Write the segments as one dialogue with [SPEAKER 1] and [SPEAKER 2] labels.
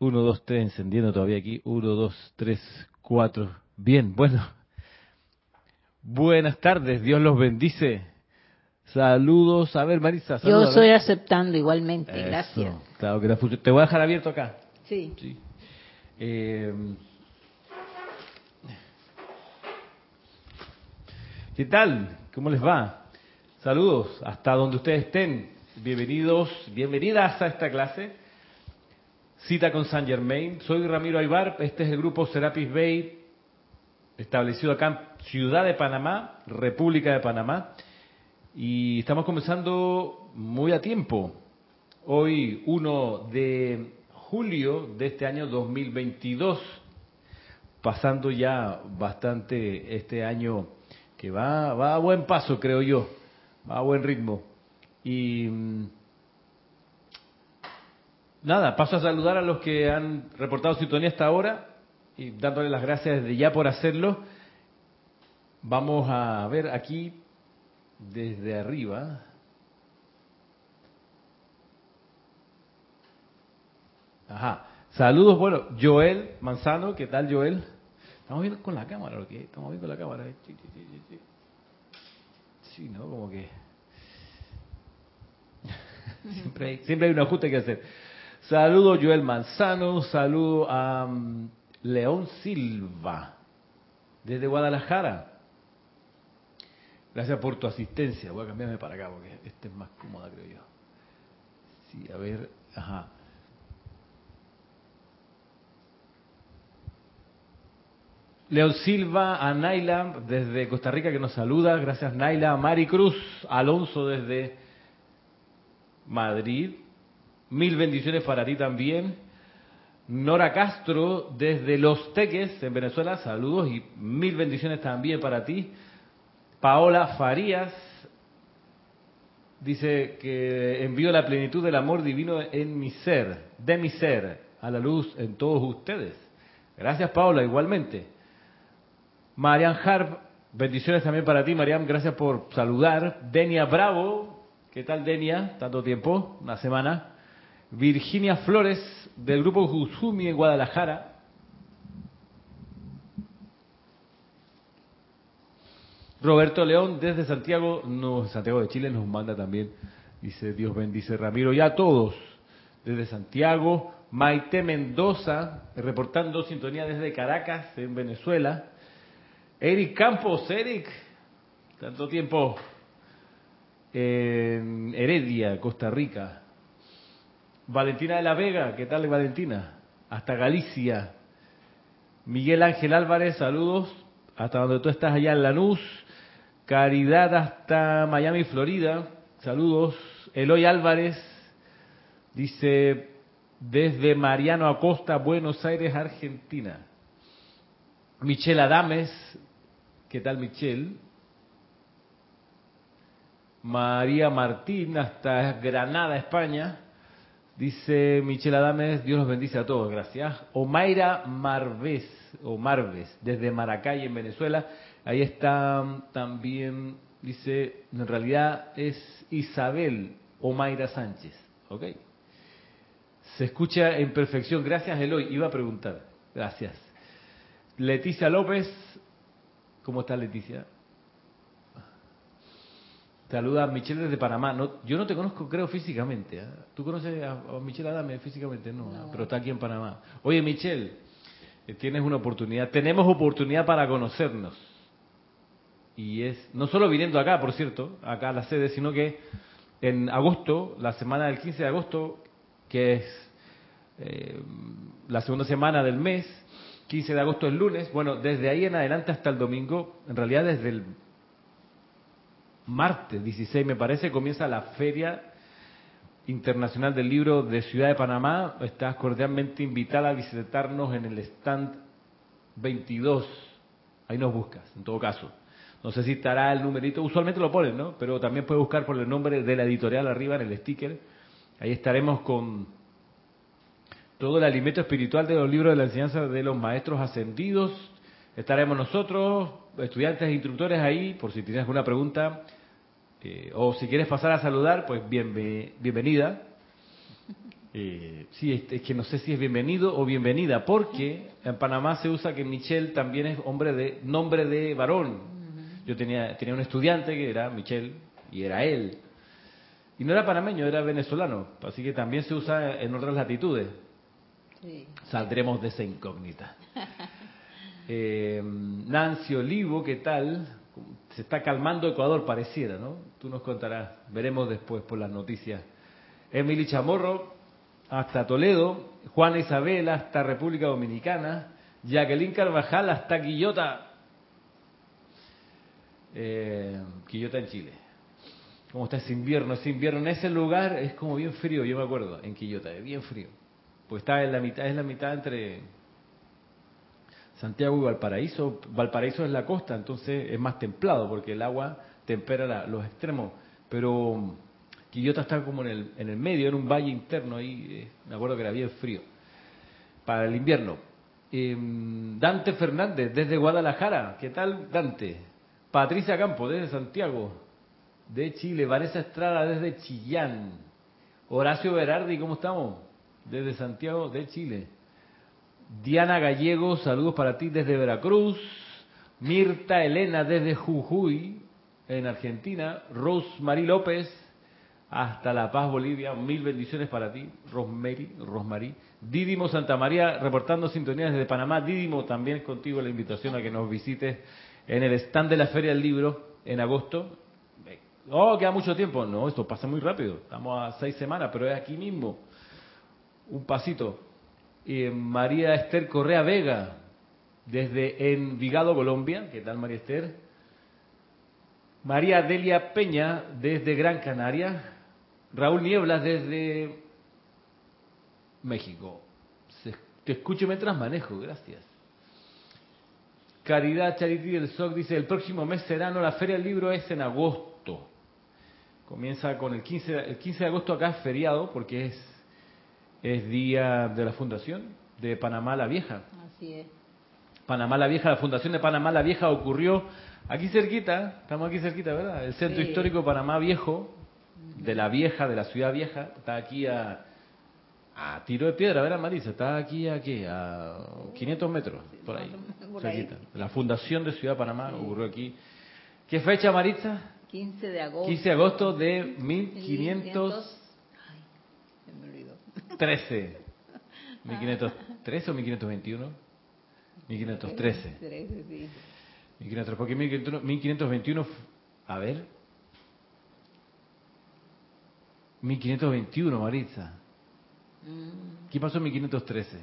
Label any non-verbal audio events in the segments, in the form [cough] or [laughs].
[SPEAKER 1] 1, 2, 3, encendiendo todavía aquí. 1, 2, 3, 4. Bien, bueno. Buenas tardes, Dios los bendice. Saludos. A ver, Marisa.
[SPEAKER 2] Yo
[SPEAKER 1] saluda,
[SPEAKER 2] estoy
[SPEAKER 1] a ver.
[SPEAKER 2] aceptando igualmente,
[SPEAKER 1] Eso,
[SPEAKER 2] gracias.
[SPEAKER 1] Claro que la Te voy a dejar abierto acá.
[SPEAKER 2] Sí.
[SPEAKER 1] Sí. Eh, ¿Qué tal? ¿Cómo les va? Saludos hasta donde ustedes estén. Bienvenidos, bienvenidas a esta clase. Cita con San Germain. Soy Ramiro Aybar. Este es el grupo Serapis Bay, establecido acá en Ciudad de Panamá, República de Panamá. Y estamos comenzando muy a tiempo. Hoy, 1 de julio de este año 2022, pasando ya bastante este año que va, va a buen paso, creo yo, va a buen ritmo. Y mm, nada, paso a saludar a los que han reportado sintonía hasta ahora y dándole las gracias desde ya por hacerlo. Vamos a ver aquí desde arriba. Ajá. Saludos, bueno, Joel Manzano, ¿qué tal Joel? Estamos viendo con la cámara, ¿lo que? Estamos viendo la cámara. Sí. Sí, ¿no? Como que... [laughs] siempre, hay, siempre hay un ajuste que hacer. Saludo Joel Manzano, saludo a um, León Silva, desde Guadalajara. Gracias por tu asistencia. Voy a cambiarme para acá porque este es más cómoda, creo yo. Sí, a ver, ajá. León Silva, a Naila desde Costa Rica que nos saluda, gracias Naila, Mari Cruz, Alonso desde Madrid, mil bendiciones para ti también. Nora Castro desde Los Teques en Venezuela, saludos y mil bendiciones también para ti. Paola Farías dice que envío la plenitud del amor divino en mi ser, de mi ser, a la luz en todos ustedes. Gracias Paola, igualmente. Marian Harp, bendiciones también para ti, Marian, gracias por saludar. Denia Bravo, ¿qué tal Denia? Tanto tiempo, una semana. Virginia Flores, del grupo Juzumi en Guadalajara. Roberto León, desde Santiago, no, Santiago de Chile, nos manda también, dice Dios bendice Ramiro, y a todos, desde Santiago. Maite Mendoza, reportando sintonía desde Caracas, en Venezuela. Eric Campos, Eric, tanto tiempo en Heredia, Costa Rica. Valentina de la Vega, ¿qué tal Valentina? Hasta Galicia. Miguel Ángel Álvarez, saludos. Hasta donde tú estás allá en Lanús. Caridad hasta Miami, Florida. Saludos. Eloy Álvarez dice desde Mariano Acosta, Buenos Aires, Argentina. Michelle Adames, ¿qué tal Michelle? María Martín hasta Granada, España. Dice Michelle Adames, Dios los bendice a todos, gracias. Omaira Marves, o Marves, desde Maracay, en Venezuela. Ahí está también, dice, en realidad es Isabel Omaira Sánchez, ¿ok? Se escucha en perfección, gracias Eloy, iba a preguntar, gracias. Leticia López, ¿cómo está Leticia? Saluda a Michelle desde Panamá. No, yo no te conozco, creo, físicamente. ¿eh? ¿Tú conoces a, a Michelle Adame físicamente? No,
[SPEAKER 2] No.
[SPEAKER 1] pero está aquí en Panamá. Oye, Michelle, eh, tienes una oportunidad. Tenemos oportunidad para conocernos. Y es, no solo viniendo acá, por cierto, acá a la sede, sino que en agosto, la semana del 15 de agosto, que es eh, la segunda semana del mes, 15 de agosto es lunes, bueno, desde ahí en adelante hasta el domingo, en realidad desde el martes 16 me parece, comienza la Feria Internacional del Libro de Ciudad de Panamá. Estás cordialmente invitada a visitarnos en el stand 22. Ahí nos buscas, en todo caso. No sé si estará el numerito, usualmente lo ponen, ¿no? Pero también puedes buscar por el nombre de la editorial arriba en el sticker. Ahí estaremos con todo el alimento espiritual de los libros de la enseñanza de los maestros ascendidos. Estaremos nosotros, estudiantes e instructores ahí, por si tienes alguna pregunta. Eh, o si quieres pasar a saludar, pues bienve- bienvenida. Eh, sí, es, es que no sé si es bienvenido o bienvenida, porque en Panamá se usa que Michelle también es hombre de nombre de varón. Yo tenía, tenía un estudiante que era Michelle y era él. Y no era panameño, era venezolano. Así que también se usa en otras latitudes.
[SPEAKER 2] Sí.
[SPEAKER 1] Saldremos de esa incógnita. [laughs] Eh, Nancy Olivo, ¿qué tal? Se está calmando Ecuador, pareciera, ¿no? Tú nos contarás, veremos después por las noticias. Emily Chamorro, hasta Toledo. Juana Isabel, hasta República Dominicana. Jacqueline Carvajal, hasta Quillota. Eh, Quillota en Chile. ¿Cómo está ese invierno? Ese invierno en ese lugar es como bien frío, yo me acuerdo, en Quillota, es bien frío. Pues está en la mitad, es la mitad entre Santiago y Valparaíso. Valparaíso es la costa, entonces es más templado porque el agua tempera los extremos. Pero mm, Quillota está como en el, en el medio, en un valle interno ahí. eh, me acuerdo que era bien frío. Para el invierno. Em, Dante Fernández, desde Guadalajara. ¿Qué tal, Dante? Patricia Campo, desde Santiago, de Chile. Vanessa Estrada, desde Chillán. Horacio Berardi, ¿cómo estamos? Desde Santiago de Chile. Diana Gallego, saludos para ti desde Veracruz. Mirta Elena desde Jujuy, en Argentina. Rosemary López, hasta La Paz, Bolivia. Mil bendiciones para ti, Rosemary. Rosemary. Dídimo Santa María, reportando sintonías desde Panamá. Dídimo, también contigo la invitación a que nos visites en el stand de la Feria del Libro en agosto. Oh, queda mucho tiempo. No, esto pasa muy rápido. Estamos a seis semanas, pero es aquí mismo. Un pasito. María Esther Correa Vega, desde Envigado, Colombia. ¿Qué tal, María Esther? María Delia Peña, desde Gran Canaria. Raúl Nieblas, desde México. Te escucho mientras manejo, gracias. Caridad Charity del SOC dice, el próximo mes será, no, la Feria del Libro es en agosto. Comienza con el 15, de- el 15 de agosto acá es feriado porque es, es día de la fundación de Panamá la Vieja.
[SPEAKER 2] Así es.
[SPEAKER 1] Panamá la Vieja, la fundación de Panamá la Vieja ocurrió aquí cerquita, estamos aquí cerquita, ¿verdad? El centro
[SPEAKER 2] Sí.
[SPEAKER 1] histórico Panamá Viejo, de la Vieja, de la ciudad vieja, está aquí a, a tiro de piedra, ¿verdad, Marisa? Está aquí a qué? A 500 metros, por ahí,
[SPEAKER 2] por ahí.
[SPEAKER 1] cerquita. La fundación de Ciudad Panamá ocurrió aquí. ¿Qué fecha, Maritza?
[SPEAKER 2] 15 de agosto.
[SPEAKER 1] 15 de agosto de 1513.
[SPEAKER 2] Ay, se me olvidó.
[SPEAKER 1] 1513 o 1521? 1513.
[SPEAKER 2] 13, sí.
[SPEAKER 1] 1500, porque 1521, 1521, a ver. 1521, Maritza.
[SPEAKER 2] Mm,
[SPEAKER 1] ¿Qué pasó en 1513?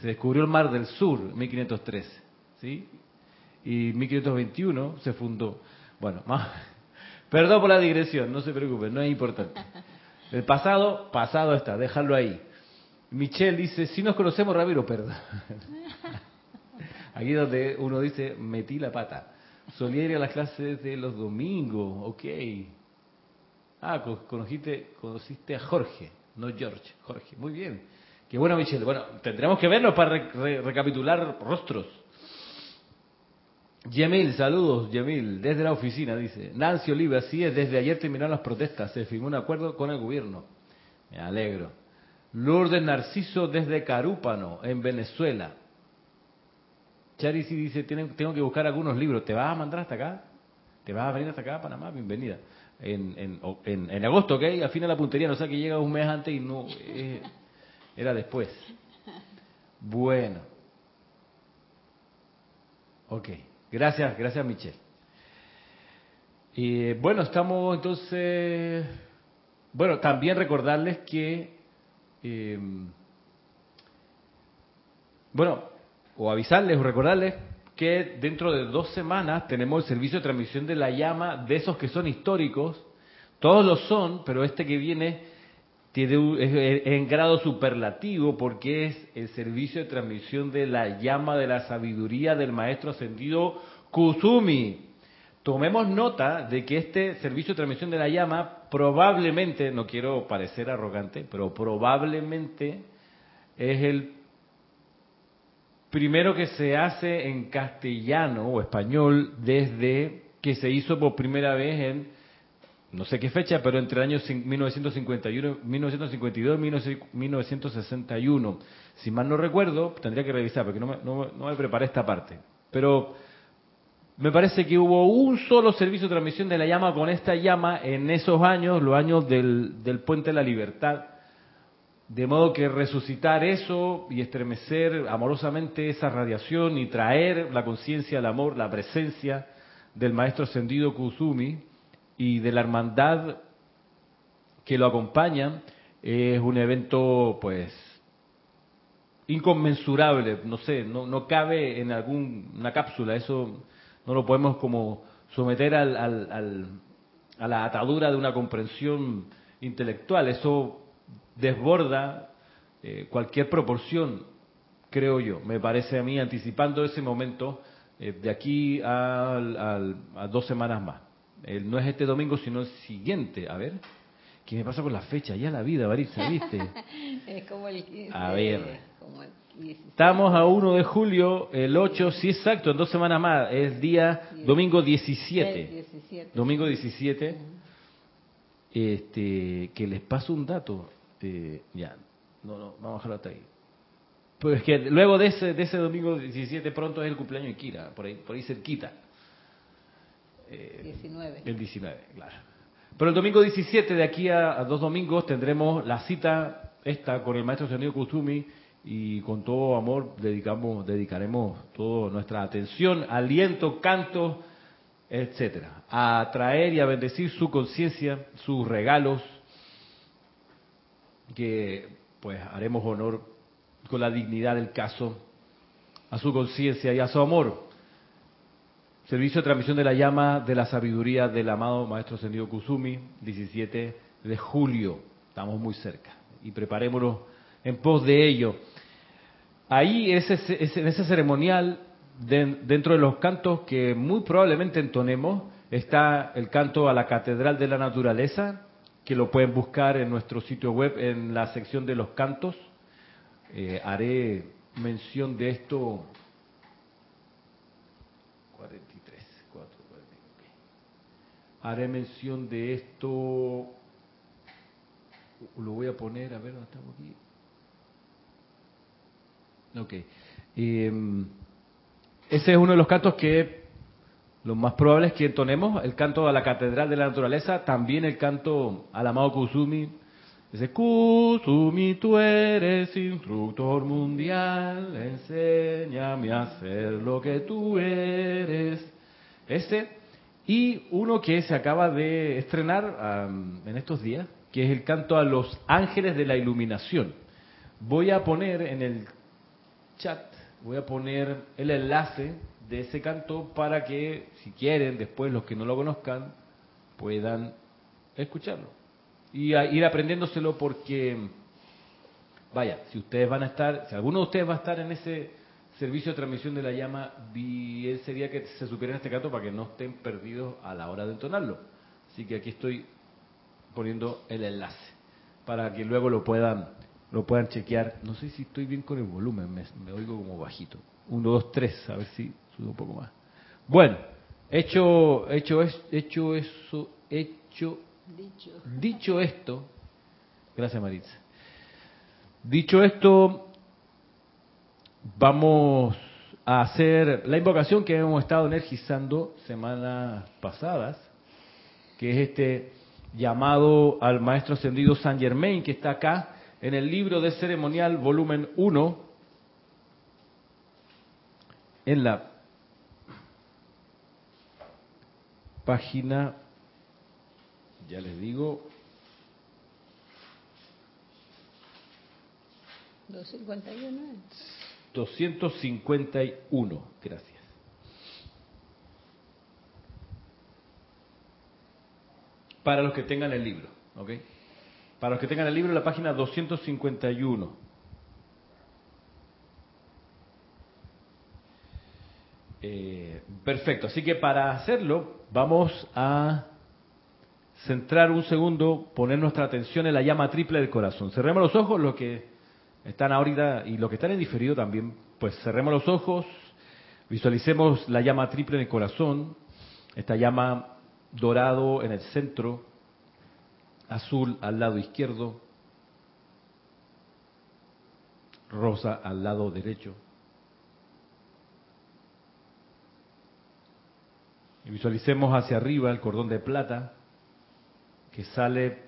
[SPEAKER 1] Se descubrió el Mar del Sur, 1513, ¿sí? Y 1521 se fundó. Bueno, [laughs] más, perdón por la digresión, no se preocupen, no es importante. El pasado, pasado está, déjalo ahí. Michelle dice, si nos conocemos, Ramiro, perdón. [laughs] Aquí donde uno dice, metí la pata. Solía ir a las clases de los domingos, ok. Ah, co- conociste, conociste a Jorge, no George, Jorge. Muy bien. Qué bueno, Michelle. Bueno, tendremos que verlo para re- recapitular rostros. Yemil, saludos, Yemil, desde la oficina, dice. Nancy Oliva, así es, desde ayer terminaron las protestas, se firmó un acuerdo con el gobierno. Me alegro. Lourdes Narciso, desde Carúpano, en Venezuela. Charity dice, "Tienen- tengo que buscar algunos libros. ¿Te vas a mandar hasta acá? ¿Te vas a venir hasta acá, Panamá? Bienvenida. En, en, en, en agosto, ¿ok? Afina la puntería, no sea que llega un mes antes y no... eh, era después. Bueno. Ok. Gracias, gracias Michelle. Y bueno, estamos entonces... Bueno, también recordarles que... eh, bueno, o avisarles o recordarles que dentro de dos semanas tenemos el servicio de transmisión de la llama de esos que son históricos. Todos lo son, pero este que viene tiene es en grado superlativo porque es el servicio de transmisión de la llama de la sabiduría del maestro ascendido Kusumi. Tomemos nota de que este servicio de transmisión de la llama probablemente, no quiero parecer arrogante, pero probablemente es el primero que se hace en castellano o español desde que se hizo por primera vez en no sé qué fecha, pero entre el año 1951, 1952 y 1961. Si mal no recuerdo, tendría que revisar porque no me, preparé esta parte. Pero me parece que hubo un solo servicio de transmisión de la llama con esta llama en esos años, los años del, del Puente de la Libertad. De modo que resucitar eso y estremecer amorosamente esa radiación y traer la conciencia, el amor, la presencia del Maestro Ascendido Kusumi y de la hermandad que lo acompaña es un evento pues inconmensurable, no sé, no, no cabe en alguna cápsula, eso no lo podemos como someter al, al, al, a la atadura de una comprensión intelectual, eso desborda eh, cualquier proporción, creo yo, me parece a mí, anticipando ese momento eh, de aquí a, a, dos semanas más. Eh, no es este domingo, sino el siguiente. A ver, ¿qué me pasa con la fecha? Ya la vida, Baritza, ¿viste? [laughs]
[SPEAKER 2] es como el 15,
[SPEAKER 1] A ver. Como el 16. Estamos a 1 de julio, el 8, sí, exacto, en dos semanas más. Es día domingo 17.
[SPEAKER 2] 17.
[SPEAKER 1] Domingo 17. Este, que les paso un dato. Eh, ya, no, no, vamos a dejarlo hasta ahí. Pues que luego de ese, de ese domingo 17 pronto es el cumpleaños de Kira, por ahí, por ahí cerquita.
[SPEAKER 2] Eh, 19.
[SPEAKER 1] El 19, claro. Pero el domingo 17, de aquí a, dos domingos, tendremos la cita esta con el maestro Sonido Kusumi y con todo amor dedicamos, dedicaremos toda nuestra atención, aliento, canto, etcétera, a traer y a bendecir su conciencia, sus regalos, que pues haremos honor con la dignidad del caso a su conciencia y a su amor. Servicio de transmisión de la llama de la sabiduría del amado Maestro Sendido Kusumi, 17 de julio. Estamos muy cerca y preparémonos en pos de ello. Ahí, ese, ese, en ese ceremonial, de, dentro de los cantos que muy probablemente entonemos, está el canto a la Catedral de la Naturaleza, que lo pueden buscar en nuestro sitio web en la sección de los cantos. Eh, haré mención de esto. Haré mención de esto. Lo voy a poner, a ver dónde estamos aquí. Ok. Eh, ese es uno de los cantos que lo más probable es que entonemos el canto a la Catedral de la Naturaleza, también el canto al amado Kusumi. Ese Kusumi, tú eres instructor mundial, enséñame a hacer lo que tú eres. Ese, y uno que se acaba de estrenar um, en estos días, que es el canto a los ángeles de la iluminación. Voy a poner en el chat, voy a poner el enlace de ese canto para que, si quieren, después los que no lo conozcan, puedan escucharlo. Y a ir aprendiéndoselo porque, vaya, si ustedes van a estar, si alguno de ustedes va a estar en ese servicio de transmisión de la llama, bien sería que se supieran este canto para que no estén perdidos a la hora de entonarlo. Así que aquí estoy poniendo el enlace para que luego lo puedan lo puedan chequear. No sé si estoy bien con el volumen, me, me oigo como bajito. Uno, dos, tres, a ver si sube un poco más. Bueno, hecho, hecho, hecho eso, hecho,
[SPEAKER 2] Dicho.
[SPEAKER 1] dicho esto, gracias Maritza. Dicho esto, vamos a hacer la invocación que hemos estado energizando semanas pasadas, que es este llamado al maestro ascendido San Germain, que está acá en el libro de ceremonial volumen 1, en la página, ya les digo,
[SPEAKER 2] 251.
[SPEAKER 1] 251, gracias. Para los que tengan el libro, ¿ok? Para los que tengan el libro, la página 251. Eh, perfecto, así que para hacerlo vamos a centrar un segundo, poner nuestra atención en la llama triple del corazón. Cerremos los ojos, los que están ahorita y los que están en diferido también, pues cerremos los ojos, visualicemos la llama triple en el corazón, esta llama dorado en el centro azul al lado izquierdo, rosa al lado derecho. Y visualicemos hacia arriba el cordón de plata que sale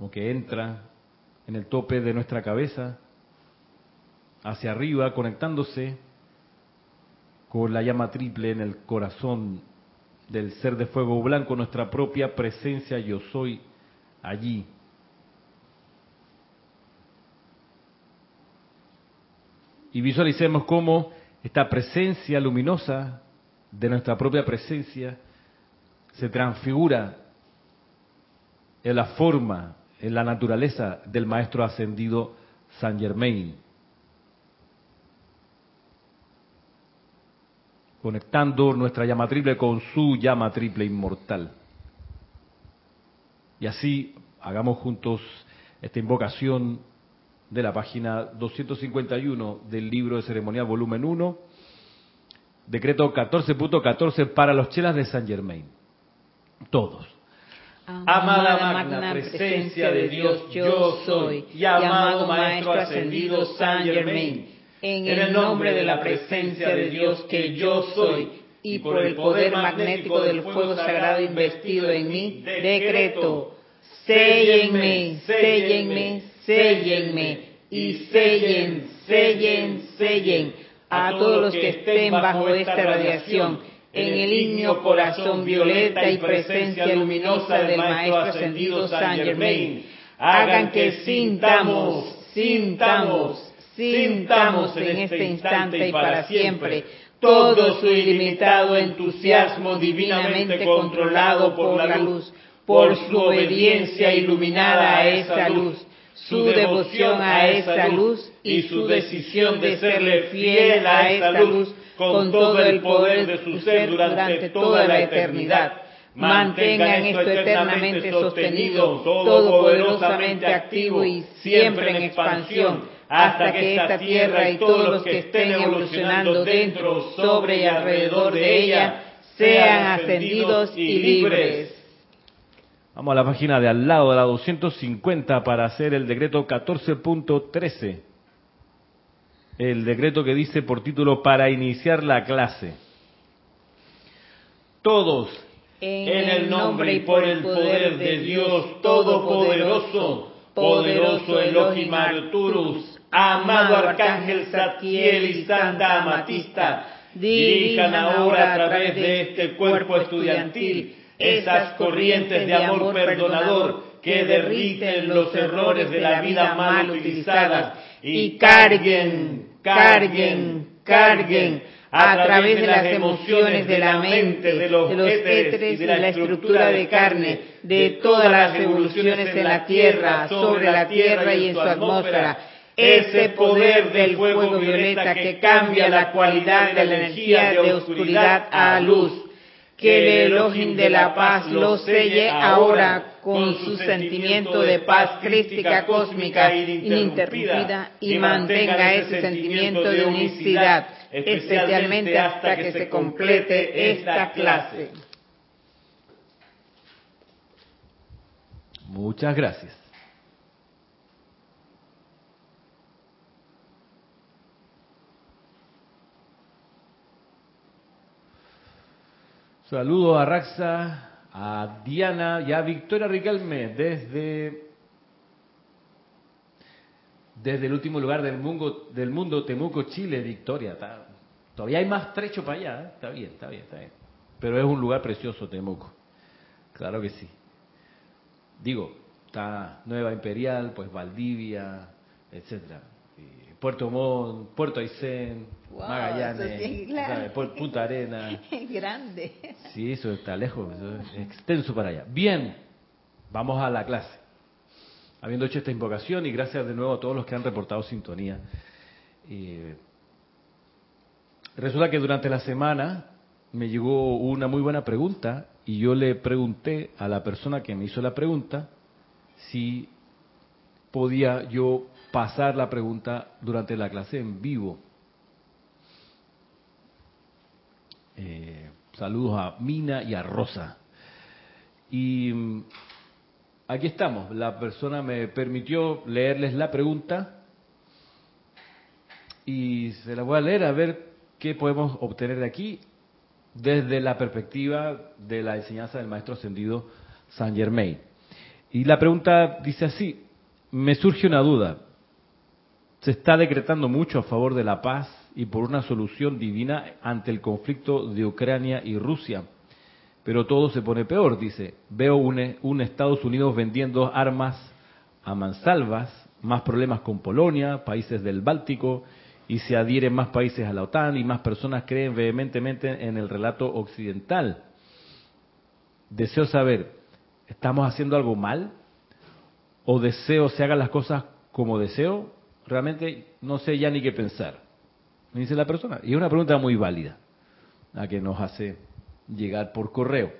[SPEAKER 1] o que entra en el tope de nuestra cabeza, hacia arriba, conectándose con la llama triple en el corazón del ser de fuego blanco, nuestra propia presencia yo soy allí. Y visualicemos cómo esta presencia luminosa de nuestra propia presencia se transfigura en la forma, en la naturaleza del Maestro Ascendido San Germain. Conectando nuestra llama triple con su llama triple inmortal. Y así hagamos juntos esta invocación de la página 251 del libro de ceremonial volumen 1, decreto 14.14 para los chelas de San Germain. Todos.
[SPEAKER 2] Amada magna presencia de Dios, yo soy, y amado Maestro Ascendido San Germain, en el nombre de la presencia de Dios que yo soy, y por el poder magnético del fuego sagrado investido en mí, decreto, séllenme, séllenme, séllenme, y sellen, sellen, sellen a todos los que estén bajo esta radiación en el ignio corazón violeta y presencia luminosa del Maestro Ascendido San Germain, hagan que sintamos, sintamos, sintamos en este instante y para siempre. todo su ilimitado entusiasmo divinamente controlado por la luz, por su obediencia iluminada a esa luz, su devoción a esa luz y su decisión de serle fiel a esa luz con todo el poder de su ser durante toda la eternidad. Mantengan esto eternamente sostenido, todopoderosamente activo y siempre en expansión, hasta que esta tierra y todos los que estén evolucionando dentro, sobre y alrededor de ella sean ascendidos y libres.
[SPEAKER 1] Vamos a la página de al lado, de la 250, para hacer el decreto 14.13 el decreto que dice por título para iniciar la clase. Todos,
[SPEAKER 2] en el nombre y por el poder de Dios Todopoderoso, poderoso Elohim Arturus, amado Arcángel Satiel y Santa Amatista, dirijan ahora a través de este cuerpo estudiantil esas corrientes de amor perdonador que derriten los errores de la vida mal utilizadas y carguen carguen, carguen a través de las emociones de la mente, de los éteres y de la estructura de carne, de todas las evoluciones en la Tierra, sobre la Tierra y en su atmósfera, ese poder del fuego violeta que cambia la cualidad de la energía de oscuridad a luz. Que el Elohim de la paz lo selle ahora con su sentimiento de paz crística cósmica ininterrumpida y mantenga ese sentimiento de unicidad, especialmente hasta que se complete esta clase.
[SPEAKER 1] Muchas gracias. Saludo a Raxa, a Diana y a Victoria Riquelme desde, desde el último lugar del mundo, del mundo Temuco, Chile, Victoria. todavía hay más trecho para allá, ¿eh? está bien, está bien, está bien. Pero es un lugar precioso, Temuco. Claro que sí. Digo, está Nueva Imperial, pues Valdivia, etcétera. Puerto Montt, Puerto Aysén, Magallanes, Punta Arena. [laughs]
[SPEAKER 2] Grande.
[SPEAKER 1] Sí, eso está lejos, es extenso para allá. Bien, vamos a la clase. Habiendo hecho esta invocación y gracias de nuevo a todos los que han reportado sintonía. Eh, resulta que durante la semana me llegó una muy buena pregunta y yo le pregunté a la persona que me hizo la pregunta si podía yo pasar la pregunta durante la clase en vivo. Eh, saludos a Mina y a Rosa. Y mm, aquí estamos. La persona me permitió leerles la pregunta y se la voy a leer a ver qué podemos obtener de aquí desde la perspectiva de la enseñanza del maestro ascendido Saint Germain. Y la pregunta dice así, me surge una duda. Se está decretando mucho a favor de la paz y por una solución divina ante el conflicto de Ucrania y Rusia. Pero todo se pone peor, dice. Veo un, un Estados Unidos vendiendo armas a mansalvas, más problemas con Polonia, países del Báltico, y se adhieren más países a la OTAN y más personas creen vehementemente en el relato occidental. Deseo saber, ¿estamos haciendo algo mal? ¿O deseo se hagan las cosas como deseo? Realmente no sé ya ni qué pensar. Me dice la persona. Y es una pregunta muy válida, la que nos hace llegar por correo.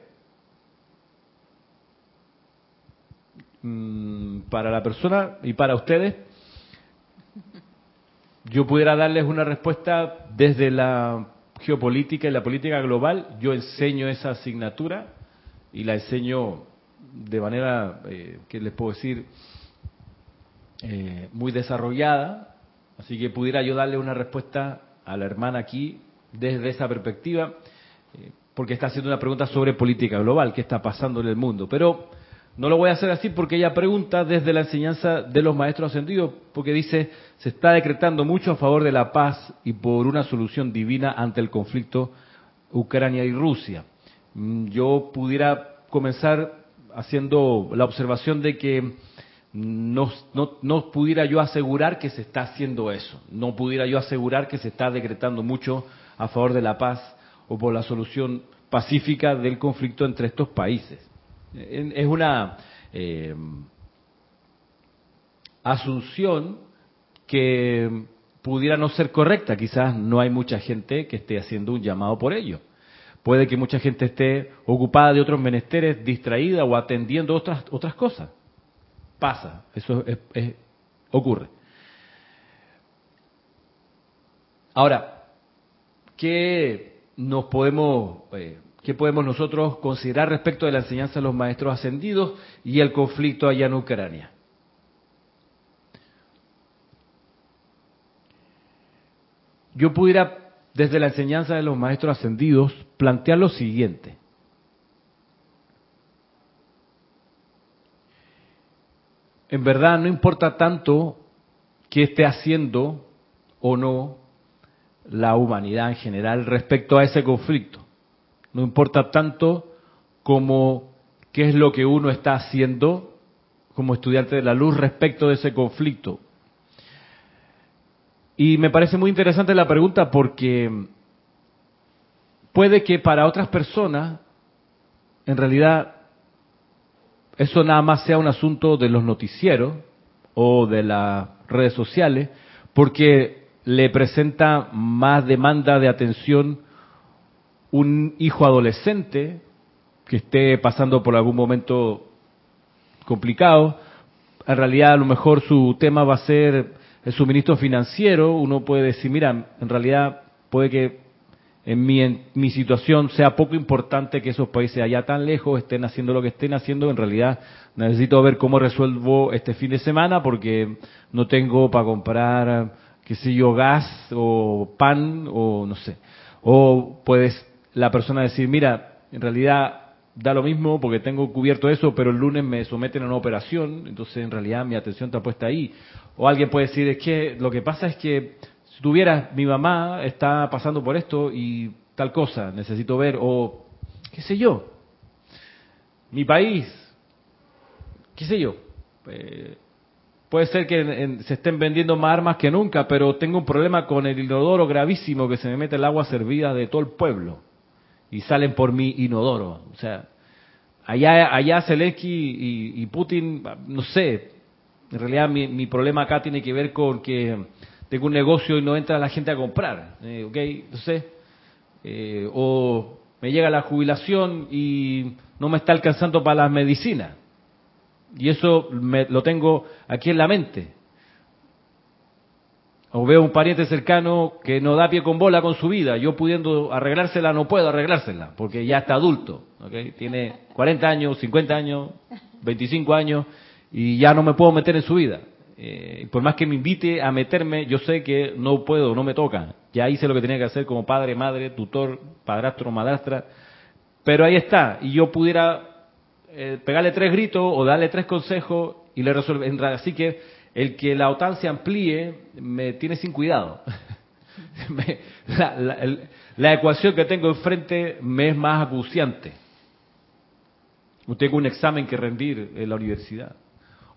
[SPEAKER 1] Mm, para la persona y para ustedes, yo pudiera darles una respuesta desde la geopolítica y la política global, yo enseño esa asignatura y la enseño de manera, eh, que les puedo decir, eh, muy desarrollada, así que pudiera yo darle una respuesta a la hermana aquí desde esa perspectiva, eh, porque está haciendo una pregunta sobre política global, qué está pasando en el mundo. Pero no lo voy a hacer así porque ella pregunta desde la enseñanza de los maestros ascendidos, porque dice, se está decretando mucho a favor de la paz y por una solución divina ante el conflicto Ucrania y Rusia. Mm, yo pudiera comenzar haciendo la observación de que no, no, pudiera yo asegurar que se está haciendo eso, no pudiera yo asegurar que se está decretando mucho a favor de la paz o por la solución pacífica del conflicto entre estos países. Es una eh, asunción que pudiera no ser correcta. Quizás no hay mucha gente que esté haciendo un llamado por ello. Puede que mucha gente esté ocupada de otros menesteres, distraída o atendiendo otras otras cosas. Pasa, eso ocurre. Ahora, ¿qué nos podemos eh, ¿Qué podemos nosotros considerar respecto de la enseñanza de los maestros ascendidos y el conflicto allá en Ucrania? Yo pudiera, desde la enseñanza de los maestros ascendidos, plantear lo siguiente. En verdad no importa tanto qué esté haciendo o no la humanidad en general respecto a ese conflicto. No importa tanto como qué es lo que uno está haciendo como estudiante de la luz respecto de ese conflicto. Y me parece muy interesante la pregunta porque puede que para otras personas, en realidad, eso nada más sea un asunto de los noticieros o de las redes sociales, porque le presenta más demanda de atención un hijo adolescente que esté pasando por algún momento complicado, en realidad a lo mejor su tema va a ser el suministro financiero, uno puede decir, mira, en realidad puede que en mi, en mi situación sea poco importante que esos países allá tan lejos estén haciendo lo que estén haciendo, en realidad necesito ver cómo resuelvo este fin de semana porque no tengo para comprar, qué sé yo, gas o pan o no sé. O puedes la persona decir, mira, en realidad da lo mismo porque tengo cubierto eso, pero el lunes me someten a una operación, entonces en realidad mi atención está puesta ahí. O alguien puede decir, es que lo que pasa es que si mi mamá está pasando por esto y tal cosa, necesito ver, o qué sé yo, mi país, qué sé yo. Eh, puede ser que se estén vendiendo más armas que nunca, pero tengo un problema con el inodoro gravísimo que se me mete el agua servida de todo el pueblo y salen por mi inodoro. O sea, allá, allá Zelensky y, Putin, no sé, en realidad mi, mi, problema acá tiene que ver con que tengo un negocio y no entra la gente a comprar, eh, ¿ok? Sé, eh, o me llega la jubilación y no me está alcanzando para las medicinas. Y eso me, lo tengo aquí en la mente o veo un pariente cercano que no da pie con bola con su vida, yo pudiendo arreglársela no puedo arreglársela, porque ya está adulto, tiene 40 años, 50 años, 25 años y ya no me puedo meter en su vida. Eh, por más que me invite a meterme, yo sé que no puedo, no me toca. Ya hice lo que tenía que hacer como padre, madre, tutor, padrastro, madrastra. Pero ahí está. Y yo pudiera eh, pegarle tres gritos o darle tres consejos y le resolver. Así que el que la OTAN se amplíe me tiene sin cuidado. [laughs] la, la, ecuación que tengo enfrente me es más acuciante. Tengo un examen que rendir en la universidad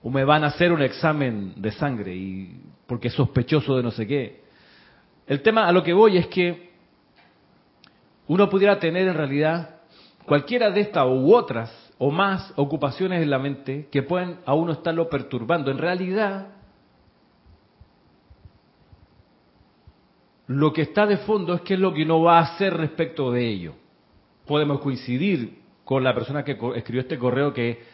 [SPEAKER 1] o me van a hacer un examen de sangre y porque es sospechoso de no sé qué. El tema a lo que voy es que uno pudiera tener en realidad cualquiera de estas u otras o más ocupaciones en la mente que pueden a uno estarlo perturbando. En realidad, lo que está de fondo es qué es lo que uno va a hacer respecto de ello. Podemos coincidir con la persona que escribió este correo que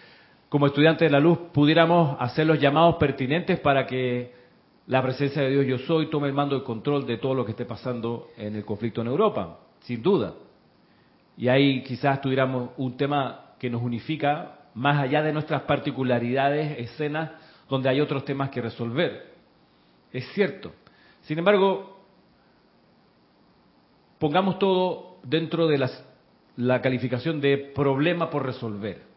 [SPEAKER 1] como estudiantes de la luz pudiéramos hacer los llamados pertinentes para que la presencia de Dios yo soy tome el mando y control de todo lo que esté pasando en el conflicto en Europa, sin duda. Y ahí quizás tuviéramos un tema que nos unifica más allá de nuestras particularidades, escenas donde hay otros temas que resolver. Es cierto. Sin embargo, pongamos todo dentro de la calificación de problema por resolver.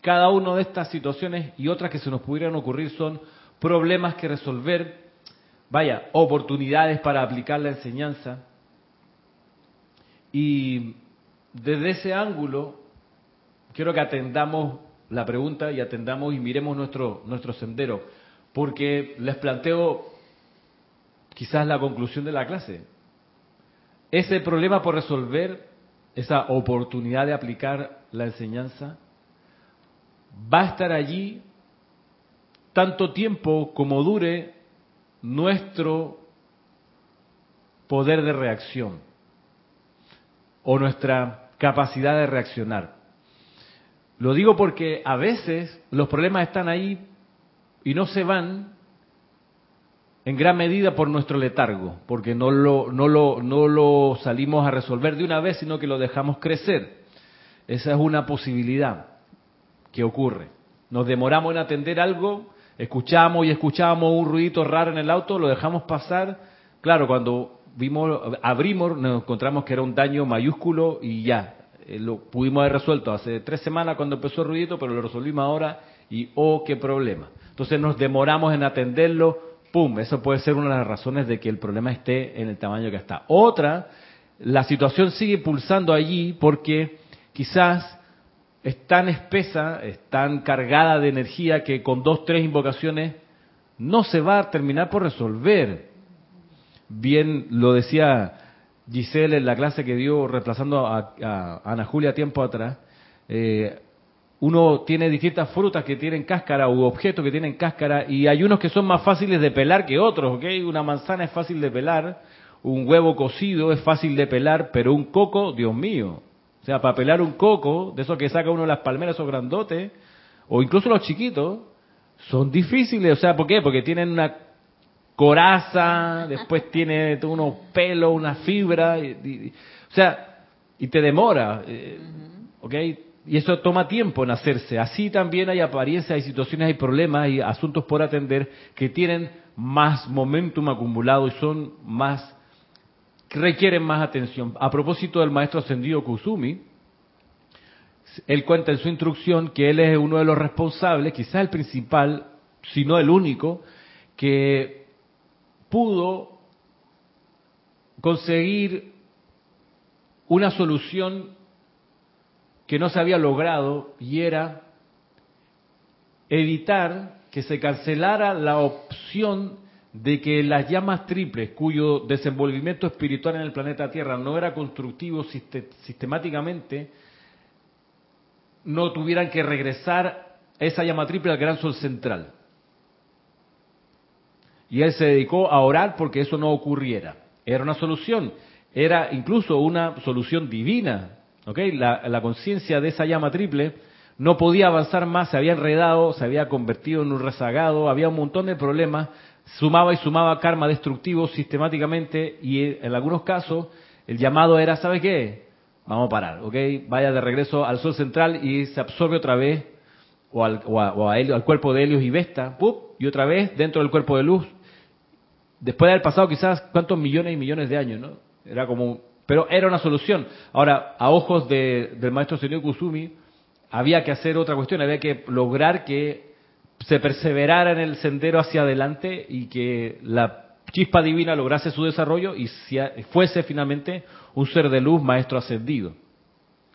[SPEAKER 1] Cada una de estas situaciones y otras que se nos pudieran ocurrir son problemas que resolver, vaya, oportunidades para aplicar la enseñanza. Y desde ese ángulo, quiero que atendamos la pregunta y atendamos y miremos nuestro, nuestro sendero, porque les planteo quizás la conclusión de la clase. Ese problema por resolver, esa oportunidad de aplicar la enseñanza, va a estar allí tanto tiempo como dure nuestro poder de reacción o nuestra capacidad de reaccionar. Lo digo porque a veces los problemas están ahí y no se van en gran medida por nuestro letargo, porque no lo, no lo, no lo salimos a resolver de una vez, sino que lo dejamos crecer. Esa es una posibilidad. ¿Qué ocurre? Nos demoramos en atender algo, escuchamos y escuchamos un ruidito raro en el auto, lo dejamos pasar. Claro, cuando vimos, abrimos, nos encontramos que era un daño mayúsculo y ya, eh, lo pudimos haber resuelto hace tres semanas cuando empezó el ruidito, pero lo resolvimos ahora y oh, qué problema. Entonces nos demoramos en atenderlo, pum, eso puede ser una de las razones de que el problema esté en el tamaño que está. Otra, la situación sigue pulsando allí porque quizás es tan espesa, es tan cargada de energía que con dos, tres invocaciones no se va a terminar por resolver. Bien lo decía Giselle en la clase que dio reemplazando a, Ana Julia tiempo atrás. Eh, uno tiene distintas frutas que tienen cáscara u objetos que tienen cáscara y hay unos que son más fáciles de pelar que otros, ¿ok? Una manzana es fácil de pelar, un huevo cocido es fácil de pelar, pero un coco, Dios mío, sea, para pelar un coco, de esos que saca uno de las palmeras, esos grandotes, o incluso los chiquitos, son difíciles. O sea, ¿por qué? Porque tienen una coraza, después [laughs] tiene unos pelos, una fibra, y, o sea, y te demora, eh, ¿ok? Y eso toma tiempo en hacerse. Así también hay apariencias, hay situaciones, hay problemas, hay asuntos por atender que tienen más momentum acumulado y son más requieren más atención. A propósito del maestro ascendido Kusumi, él cuenta en su instrucción que él es uno de los responsables, quizás el principal, si no el único, que pudo conseguir una solución que no se había logrado y era evitar que se cancelara la opción de que las llamas triples, cuyo desenvolvimiento espiritual en el planeta Tierra no era constructivo sistemáticamente, no tuvieran que regresar esa llama triple al gran sol central. Y él se dedicó a orar porque eso no ocurriera. Era una solución, era incluso una solución divina. ¿okay? La, la conciencia de esa llama triple no podía avanzar más, se había enredado, se había convertido en un rezagado, había un montón de problemas sumaba y sumaba karma destructivo sistemáticamente y en algunos casos el llamado era, ¿sabe qué? Vamos a parar, ¿ok? Vaya de regreso al sol central y se absorbe otra vez o al, al cuerpo de Helios y Vesta, y otra vez dentro del cuerpo de luz. Después de haber pasado quizás cuántos millones y millones de años, ¿no? Era como, pero era una solución. Ahora, a ojos del maestro señor Kusumi, había que hacer otra cuestión, había que lograr que se perseverara en el sendero hacia adelante y que la chispa divina lograse su desarrollo y fuese finalmente un ser de luz maestro ascendido.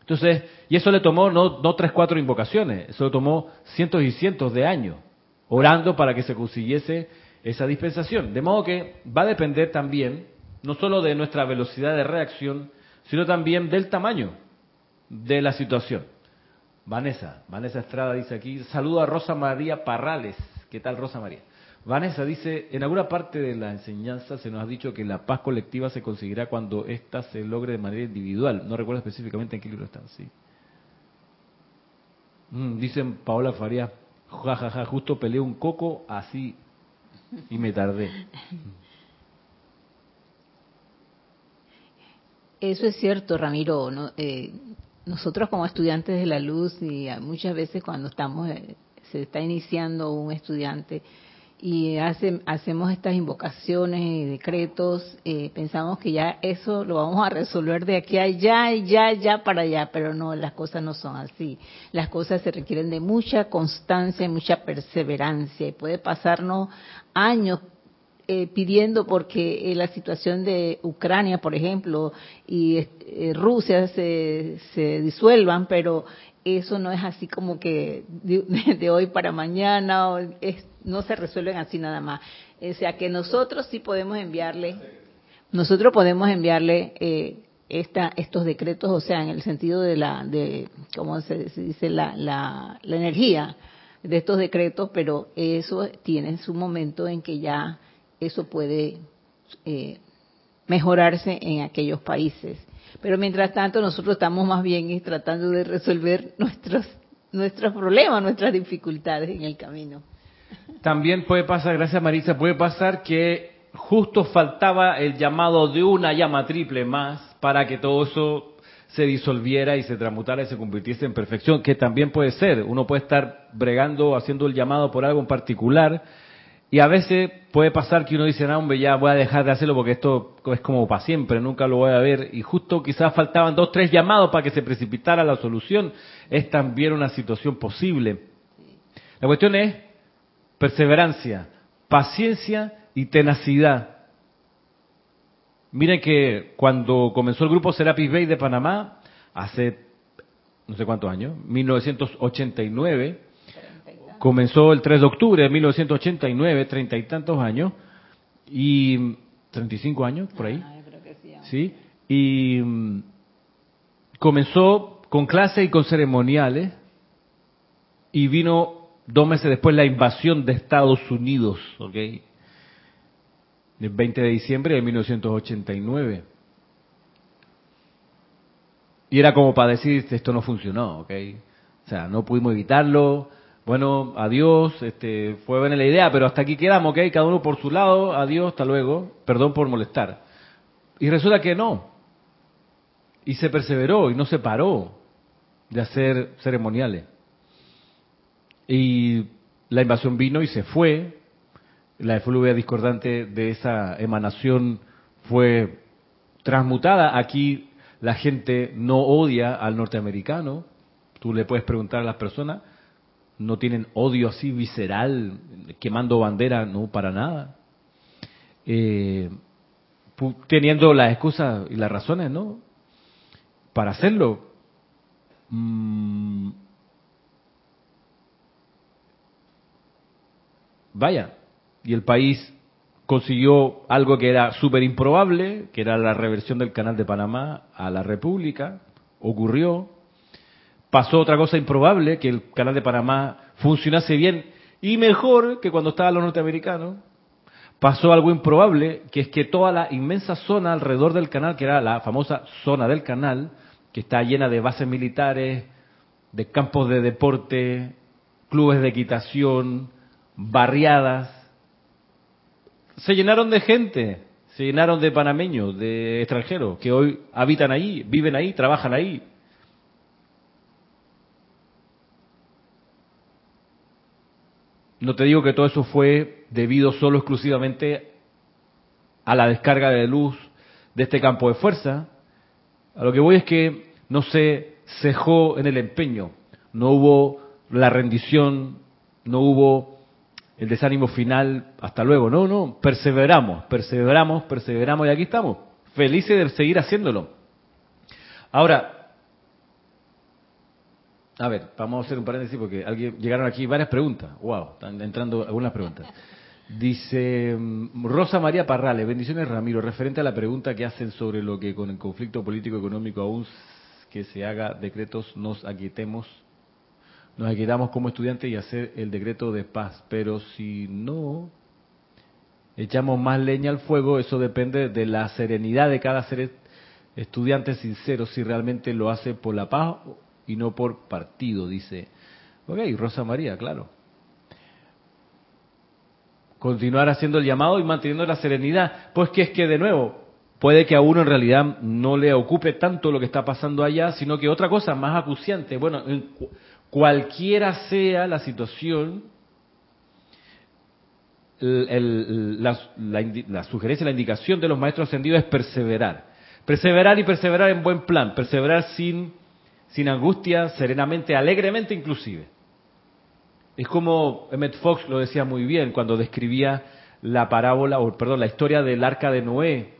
[SPEAKER 1] Entonces, y eso le tomó no, no tres, cuatro invocaciones, eso le tomó cientos y cientos de años, orando para que se consiguiese esa dispensación. De modo que va a depender también, no solo de nuestra velocidad de reacción, sino también del tamaño de la situación. Vanessa, Vanessa Estrada dice aquí, saluda a Rosa María Parrales. ¿Qué tal Rosa María? Vanessa dice, en alguna parte de la enseñanza se nos ha dicho que la paz colectiva se conseguirá cuando ésta se logre de manera individual. No recuerdo específicamente en qué libro está. Sí. Mm, dicen Paola Faría, jajaja, justo peleé un coco así y me tardé.
[SPEAKER 2] Eso es cierto, Ramiro. Eh, nosotros como estudiantes de la luz y muchas veces cuando estamos, eh, se está iniciando un estudiante, y hacemos estas invocaciones y decretos, eh, pensamos que ya eso lo vamos a resolver de aquí a allá y ya, ya para allá, pero no, las cosas no son así. Las cosas se requieren de mucha constancia y mucha perseverancia y puede pasarnos años eh, pidiendo porque eh, la situación de Ucrania, por ejemplo, y Rusia se, se disuelvan, pero eso no es así como que de, [laughs] hoy para mañana, no se resuelven así nada más. O sea que nosotros sí podemos enviarle, nosotros podemos enviarle eh, esta, estos decretos, o sea, en el sentido de la, de, ¿cómo se, dice? La, la, energía de estos decretos, pero eso tiene su momento en que ya eso puede eh, mejorarse en aquellos países. Pero mientras tanto nosotros estamos más bien tratando de resolver [laughs] nuestros, nuestros problemas, nuestras dificultades en el camino.
[SPEAKER 1] También puede pasar, gracias Marisa, puede pasar que justo faltaba el llamado de una llama triple más para que todo eso se disolviera y se transmutara y se convirtiese en perfección, que también puede ser. Uno puede estar bregando, haciendo el llamado por algo en particular, y a veces puede pasar que uno dice, no, hombre, ya voy a dejar de hacerlo porque esto es como para siempre, nunca lo voy a ver. Y justo quizás faltaban dos, tres llamados para que se precipitara la solución. Es también una situación posible. La cuestión es perseverancia, paciencia y tenacidad. Miren que cuando comenzó el grupo Serapis Bay de Panamá, hace no sé cuántos años, 1989, Comenzó el 3 de octubre de 1989, treinta y tantos años, y 35 años por ahí. Ah, sí, y mm, comenzó con clases y con ceremoniales, y vino dos meses después la invasión de Estados Unidos, ¿ok? El 20 de diciembre de 1989. Y era como para decir, esto no funcionó, ¿ok? O sea, no pudimos evitarlo, bueno, adiós, este, fue buena la idea, pero hasta aquí quedamos, ¿ok? Cada uno por su lado, adiós, hasta luego, perdón por molestar. Y resulta que no. Y se perseveró y no se paró de hacer ceremoniales. Y la invasión vino y se fue. La efluvia discordante de esa emanación fue transmutada. Aquí la gente no odia al norteamericano. Tú le puedes preguntar a las personas no tienen odio así visceral, quemando bandera, no para nada. Eh, teniendo las excusas y las razones, ¿no? Para hacerlo. Mm, vaya, y el país consiguió algo que era súper improbable, que era la reversión del canal de Panamá a la República, ocurrió, pasó otra cosa improbable, que el canal de Panamá funcionase bien y mejor que cuando estaba los norteamericanos. Pasó algo improbable, que es que toda la inmensa zona alrededor del canal, que era la famosa zona del canal, que está llena de bases militares, de campos de deporte, clubes de equitación, barriadas, se llenaron de gente, se llenaron de panameños, de extranjeros, que hoy habitan ahí, viven ahí, trabajan ahí, No te digo que todo eso fue debido solo exclusivamente a la descarga de luz de este campo de fuerza. A lo que voy es que no se cejó en el empeño, no hubo la rendición, no hubo el desánimo final, hasta luego. No, no, perseveramos, perseveramos, perseveramos y aquí estamos, felices de seguir haciéndolo. Ahora, a ver, vamos a hacer un paréntesis porque alguien, llegaron aquí varias preguntas. Wow, están entrando algunas preguntas. Dice mm, Rosa María Parrales, bendiciones Ramiro, referente a la pregunta que hacen sobre lo que con el conflicto político económico aún que se haga decretos nos aquietemos, nos aquietamos como estudiantes y hacer el decreto de paz, pero si no echamos más leña al fuego, eso depende de la serenidad de cada ser estudiante sincero, si realmente lo hace por la paz y no por partido, dice. Ok, Rosa María, claro. Continuar haciendo el llamado y manteniendo la serenidad. Pues que es que, de nuevo, puede que a uno en realidad no le ocupe tanto lo que está pasando allá, sino que otra cosa más acuciante. Bueno, cualquiera sea la situación, la, la sugerencia, la indicación de los maestros ascendidos es perseverar. Perseverar y perseverar en buen plan, perseverar sin sin angustia, serenamente, alegremente inclusive. Es como Emmett Fox lo decía muy bien cuando describía la parábola, o perdón, la historia del arca de Noé,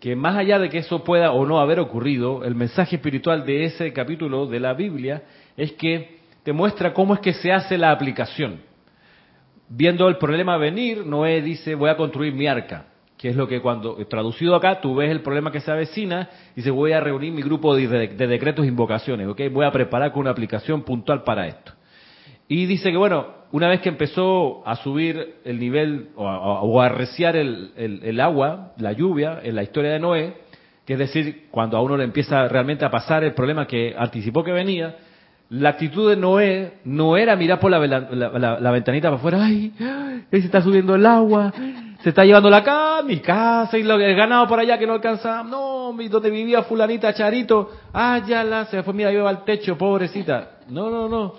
[SPEAKER 1] que más allá de que eso pueda o no haber ocurrido, el mensaje espiritual de ese capítulo de la Biblia es que te muestra cómo es que se hace la aplicación. Viendo el problema venir, Noé dice, voy a construir mi arca que es lo que cuando, traducido acá, tú ves el problema que se avecina y se voy a reunir mi grupo de, decretos e invocaciones, ¿ok? Voy a preparar con una aplicación puntual para esto. Y dice que, bueno, una vez que empezó a subir el nivel o a, arreciar el, el, agua, la lluvia, en la historia de Noé, que es decir, cuando a uno le empieza realmente a pasar el problema que anticipó que venía, la actitud de Noé no era mirar por la, la ventanita para afuera, ay, se está subiendo el agua, se está llevando la casa, mi casa y lo, el ganado por allá que no alcanza. No, donde vivía fulanita Charito, ah, ya la, se fue, mira, iba al techo, pobrecita. No, no, no.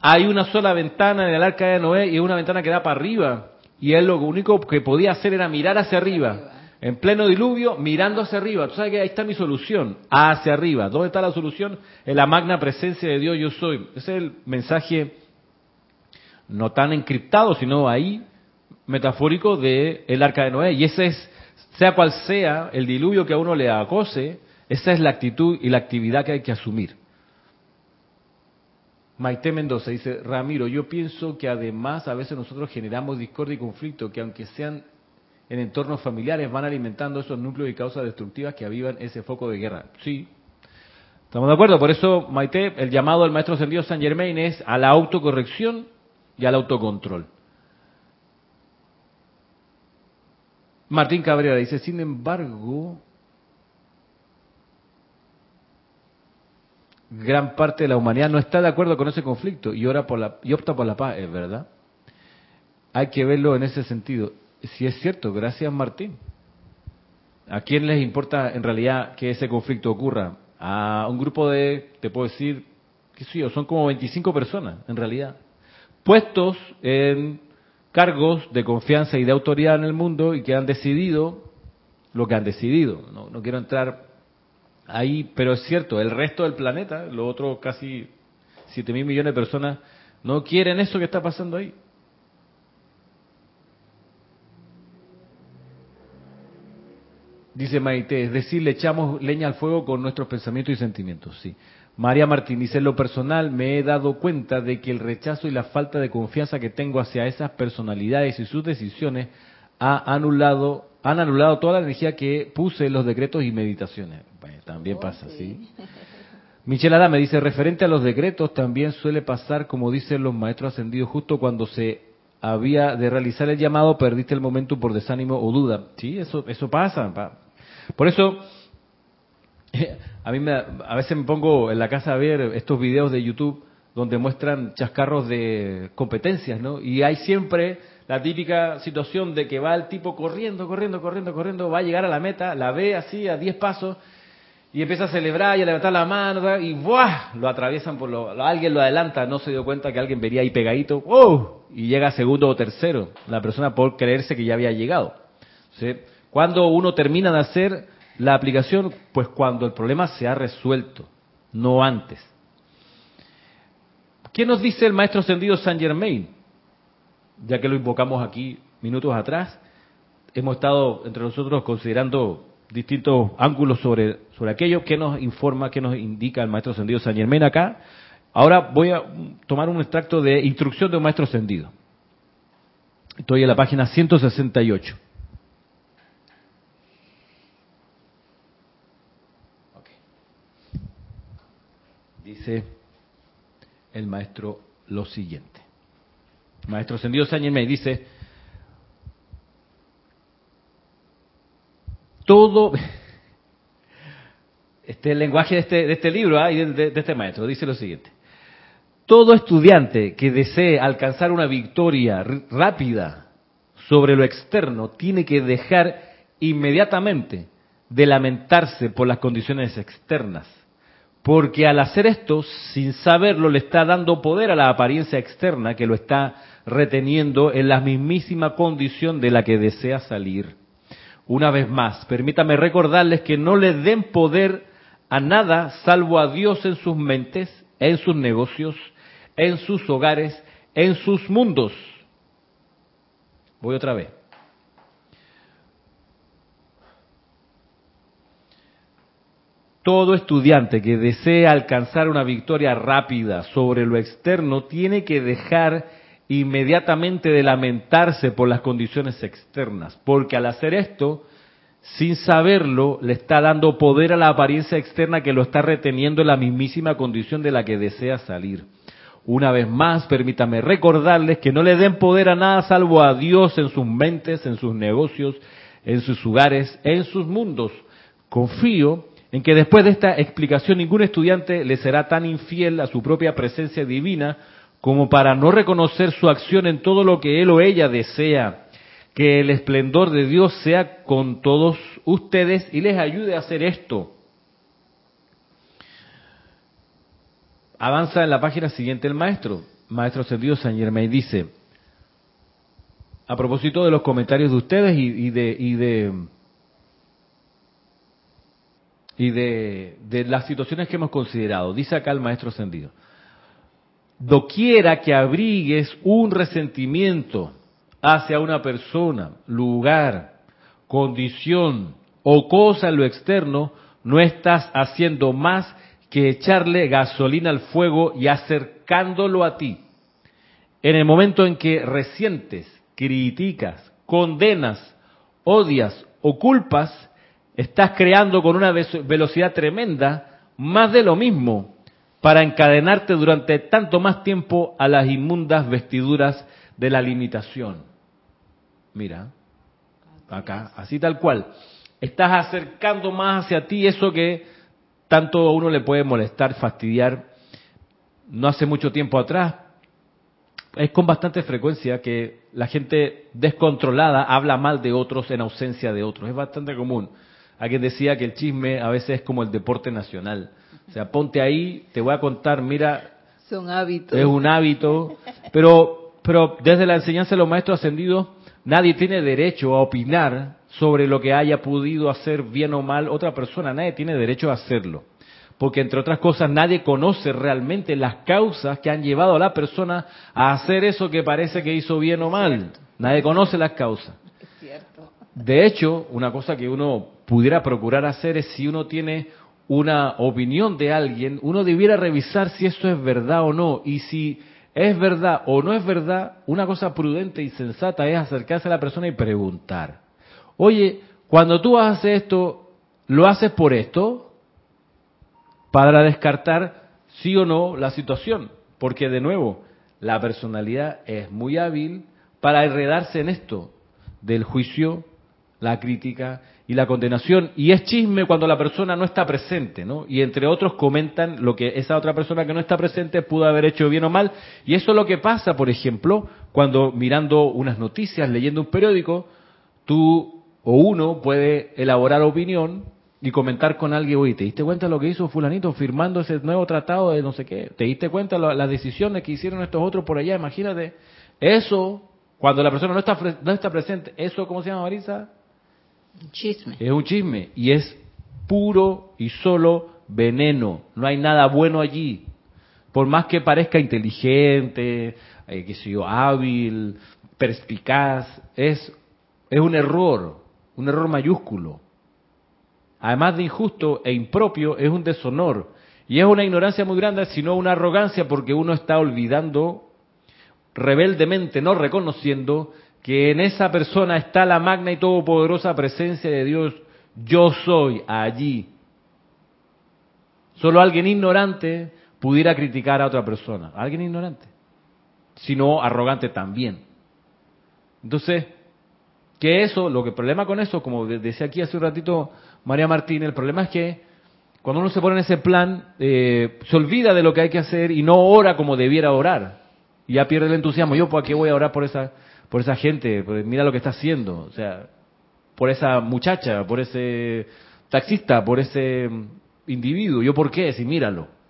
[SPEAKER 1] Hay una sola ventana en el arca de Noé y una ventana que da para arriba. Y él lo único que podía hacer era mirar hacia arriba. En pleno diluvio, mirando hacia arriba. Tú sabes que ahí está mi solución. Hacia arriba. ¿Dónde está la solución? En la magna presencia de Dios yo soy. Ese es el mensaje no tan encriptado, sino ahí metafórico de el arca de Noé. Y ese es, sea cual sea el diluvio que a uno le acose, esa es la actitud y la actividad que hay que asumir. Maite Mendoza dice, Ramiro, yo pienso que además a veces nosotros generamos discordia y conflicto que aunque sean en entornos familiares van alimentando esos núcleos y causas destructivas que avivan ese foco de guerra. Sí, estamos de acuerdo. Por eso, Maite, el llamado del maestro ascendido San Germain es a la autocorrección y al autocontrol. Martín Cabrera dice, sin embargo, gran parte de la humanidad no está de acuerdo con ese conflicto y, ora por la, y opta por la paz, es verdad. Hay que verlo en ese sentido. Si es cierto, gracias Martín. ¿A quién les importa en realidad que ese conflicto ocurra? A un grupo de, te puedo decir, qué sé yo, son como 25 personas en realidad, puestos en cargos de confianza y de autoridad en el mundo y que han decidido lo que han decidido. No, quiero entrar ahí, pero es cierto, el resto del planeta, los otros casi 7 mil millones de personas, no quieren eso que está pasando ahí. Dice Maite, es decir, le echamos leña al fuego con nuestros pensamientos y sentimientos, sí. María Martín dice, en lo personal me he dado cuenta de que el rechazo y la falta de confianza que tengo hacia esas personalidades y sus decisiones ha anulado, han anulado toda la energía que puse en los decretos y meditaciones. también oh, pasa, ¿sí? Michelle Adame dice, referente a los decretos, también suele pasar, como dicen los maestros ascendidos, justo cuando se había de realizar el llamado, perdiste el momento por desánimo o duda. Sí, eso, eso pasa. Por eso, A mí me, a veces me pongo en la casa a ver estos videos de YouTube donde muestran chascarros de competencias, ¿no? Y hay siempre la típica situación de que va el tipo corriendo, corriendo, corriendo, corriendo, va a llegar a la meta, la ve así a 10 pasos y empieza a celebrar y a levantar la mano y ¡buah! lo atraviesan por lo, alguien lo adelanta, no se dio cuenta que alguien venía ahí pegadito, ¡wow! y llega segundo o tercero, la persona por creerse que ya había llegado. ¿sí? Cuando uno termina de hacer la aplicación, pues cuando el problema se ha resuelto, no antes. ¿Qué nos dice el maestro ascendido Saint Germain? Ya que lo invocamos aquí minutos atrás, hemos estado entre nosotros considerando distintos ángulos sobre, sobre aquello que nos informa, que nos indica el maestro ascendido San Germán acá. Ahora voy a tomar un extracto de instrucción de un maestro ascendido. Estoy en la página 168. Dice el maestro lo siguiente. maestro ascendido San Germán dice, todo, [laughs] este el lenguaje de este, este libro ¿ah? y de, este maestro, dice lo siguiente. Todo estudiante que desee alcanzar una victoria rápida sobre lo externo tiene que dejar inmediatamente de lamentarse por las condiciones externas, porque al hacer esto, sin saberlo, le está dando poder a la apariencia externa que lo está reteniendo en la mismísima condición de la que desea salir. Una vez más, permítame recordarles que no le den poder a nada salvo a Dios en sus mentes, en sus negocios, en sus hogares, en sus mundos. Voy otra vez. Todo estudiante que desee alcanzar una victoria rápida sobre lo externo tiene que dejar inmediatamente de lamentarse por las condiciones externas, porque al hacer esto, sin saberlo, le está dando poder a la apariencia externa que lo está reteniendo en la mismísima condición de la que desea salir. Una vez más, permítame recordarles que no le den poder a nada salvo a Dios en sus mentes, en sus negocios, en sus hogares, en sus mundos. Confío en que después de esta explicación ningún estudiante le será tan infiel a su propia presencia divina como para no reconocer su acción en todo lo que él o ella desea. Que el esplendor de Dios sea con todos ustedes y les ayude a hacer esto. Avanza en la página siguiente el maestro, maestro ascendido San Germain, dice, a propósito de los comentarios de ustedes y, de, y de y de, las situaciones que hemos considerado. Dice acá el maestro ascendido doquiera que abrigues un resentimiento hacia una persona, lugar, condición o cosa en lo externo, no estás haciendo más que echarle gasolina al fuego y acercándolo a ti. En el momento en que resientes, criticas, condenas, odias o culpas, estás creando con una velocidad tremenda más de lo mismo para encadenarte durante tanto más tiempo a las inmundas vestiduras de la limitación. Mira, acá, así tal cual. Estás acercando más hacia ti eso que tanto a uno le puede molestar, fastidiar. No hace mucho tiempo atrás, es con bastante frecuencia que la gente descontrolada habla mal de otros en ausencia de otros. Es bastante común. Alguien decía que el chisme a veces es como el deporte nacional o sea, ponte ahí, te voy a contar, mira.
[SPEAKER 2] Son hábitos.
[SPEAKER 1] Es un hábito. Pero, pero desde la enseñanza de los maestros ascendidos, nadie tiene derecho a opinar sobre lo que haya podido hacer bien o mal otra persona. Nadie tiene derecho a hacerlo. Porque entre otras cosas, nadie conoce realmente las causas que han llevado a la persona a hacer eso que parece que hizo bien o mal. Nadie conoce las causas. Es cierto. De hecho, una cosa que uno pudiera procurar hacer es si uno tiene una opinión de alguien, uno debiera revisar si eso es verdad o no. Y si es verdad o no es verdad, una cosa prudente y sensata es acercarse a la persona y preguntar. Oye, cuando tú haces esto, ¿lo haces por esto? Para descartar sí o no la situación. Porque de nuevo, la personalidad es muy hábil para enredarse en esto del juicio, la crítica y la condenación. Y es chisme cuando la persona no está presente, ¿no? Y entre otros comentan lo que esa otra persona que no está presente pudo haber hecho bien o mal. Y eso es lo que pasa, por ejemplo, cuando mirando unas noticias, leyendo un periódico, tú o uno puede elaborar opinión y comentar con alguien, oye, ¿te diste cuenta lo que hizo fulanito firmando ese nuevo tratado de no sé qué? ¿Te diste cuenta de las decisiones que hicieron estos otros por allá? Imagínate, eso, cuando la persona no está, no está presente, eso, ¿cómo se llama, Marisa?
[SPEAKER 2] Chisme.
[SPEAKER 1] Es un chisme y es puro y solo veneno. No hay nada bueno allí. Por más que parezca inteligente, eh, que sea hábil, perspicaz, es, es un error, un error mayúsculo además de injusto e impropio, es un deshonor. Y es una ignorancia muy grande, sino una arrogancia porque uno está olvidando rebeldemente, no reconociendo que en esa persona está la magna y todopoderosa presencia de Dios. Yo soy allí. Solo alguien ignorante pudiera criticar a otra persona. Alguien ignorante. Sino arrogante también. Entonces, que eso, lo que el problema con eso, como decía aquí hace un ratito María Martín, el problema es que cuando uno se pone en ese plan, eh, se olvida de lo que hay que hacer y no ora como debiera orar. Y ya pierde el entusiasmo. Yo, ¿por qué voy a orar por esa, por esa gente? Pues mira lo que está haciendo. O sea, por esa muchacha, por ese taxista, por ese individuo. ¿Yo por qué? Si míralo.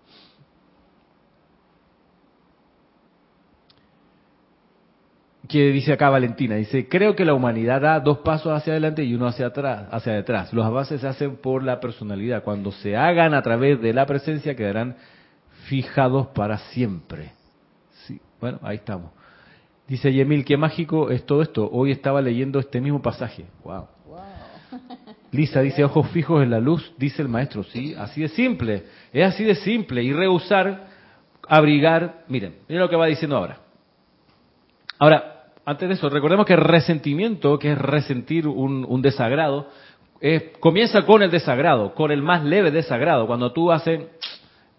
[SPEAKER 1] que dice acá Valentina, dice, creo que la humanidad da dos pasos hacia adelante y uno hacia atrás, hacia detrás. Los avances se hacen por la personalidad. Cuando se hagan a través de la presencia quedarán fijados para siempre. Sí, bueno, ahí estamos. Dice Yemil, qué mágico es todo esto. Hoy estaba leyendo este mismo pasaje. Wow. Lisa dice, ojos fijos en la luz, dice el maestro. Sí, así de simple. Es así de simple. Y rehusar, abrigar. Miren, miren lo que va diciendo ahora. Ahora, antes de eso, recordemos que resentimiento, que es resentir un, desagrado, comienza con el desagrado, con el más leve desagrado. Cuando tú haces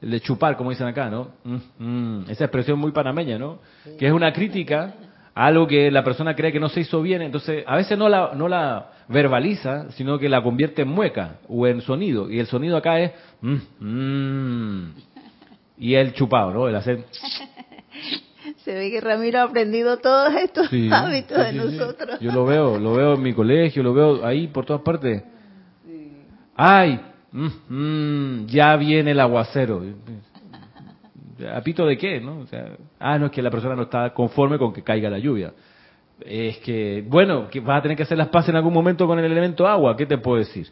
[SPEAKER 1] el de chupar, como dicen acá, ¿no? Mm, mm, esa expresión muy panameña, ¿no? Que es una crítica a algo que la persona cree que no se hizo bien, entonces a veces no la, no la verbaliza, sino que la convierte en mueca o en sonido. Y el sonido acá es... Mm, y el chupado, ¿no? El hacer... [laughs]
[SPEAKER 2] Se ve que Ramiro ha aprendido todos estos hábitos de nosotros.
[SPEAKER 1] Yo lo veo, lo veo en mi colegio, lo veo ahí por todas partes. ¡Ay! Mm, ya viene el aguacero. ¿Apito de qué? ¿no? O sea, ah, no, es que la persona no está conforme con que caiga la lluvia. Es que, bueno, que vas a tener que hacer las paces en algún momento con el elemento agua. ¿Qué te puedo decir?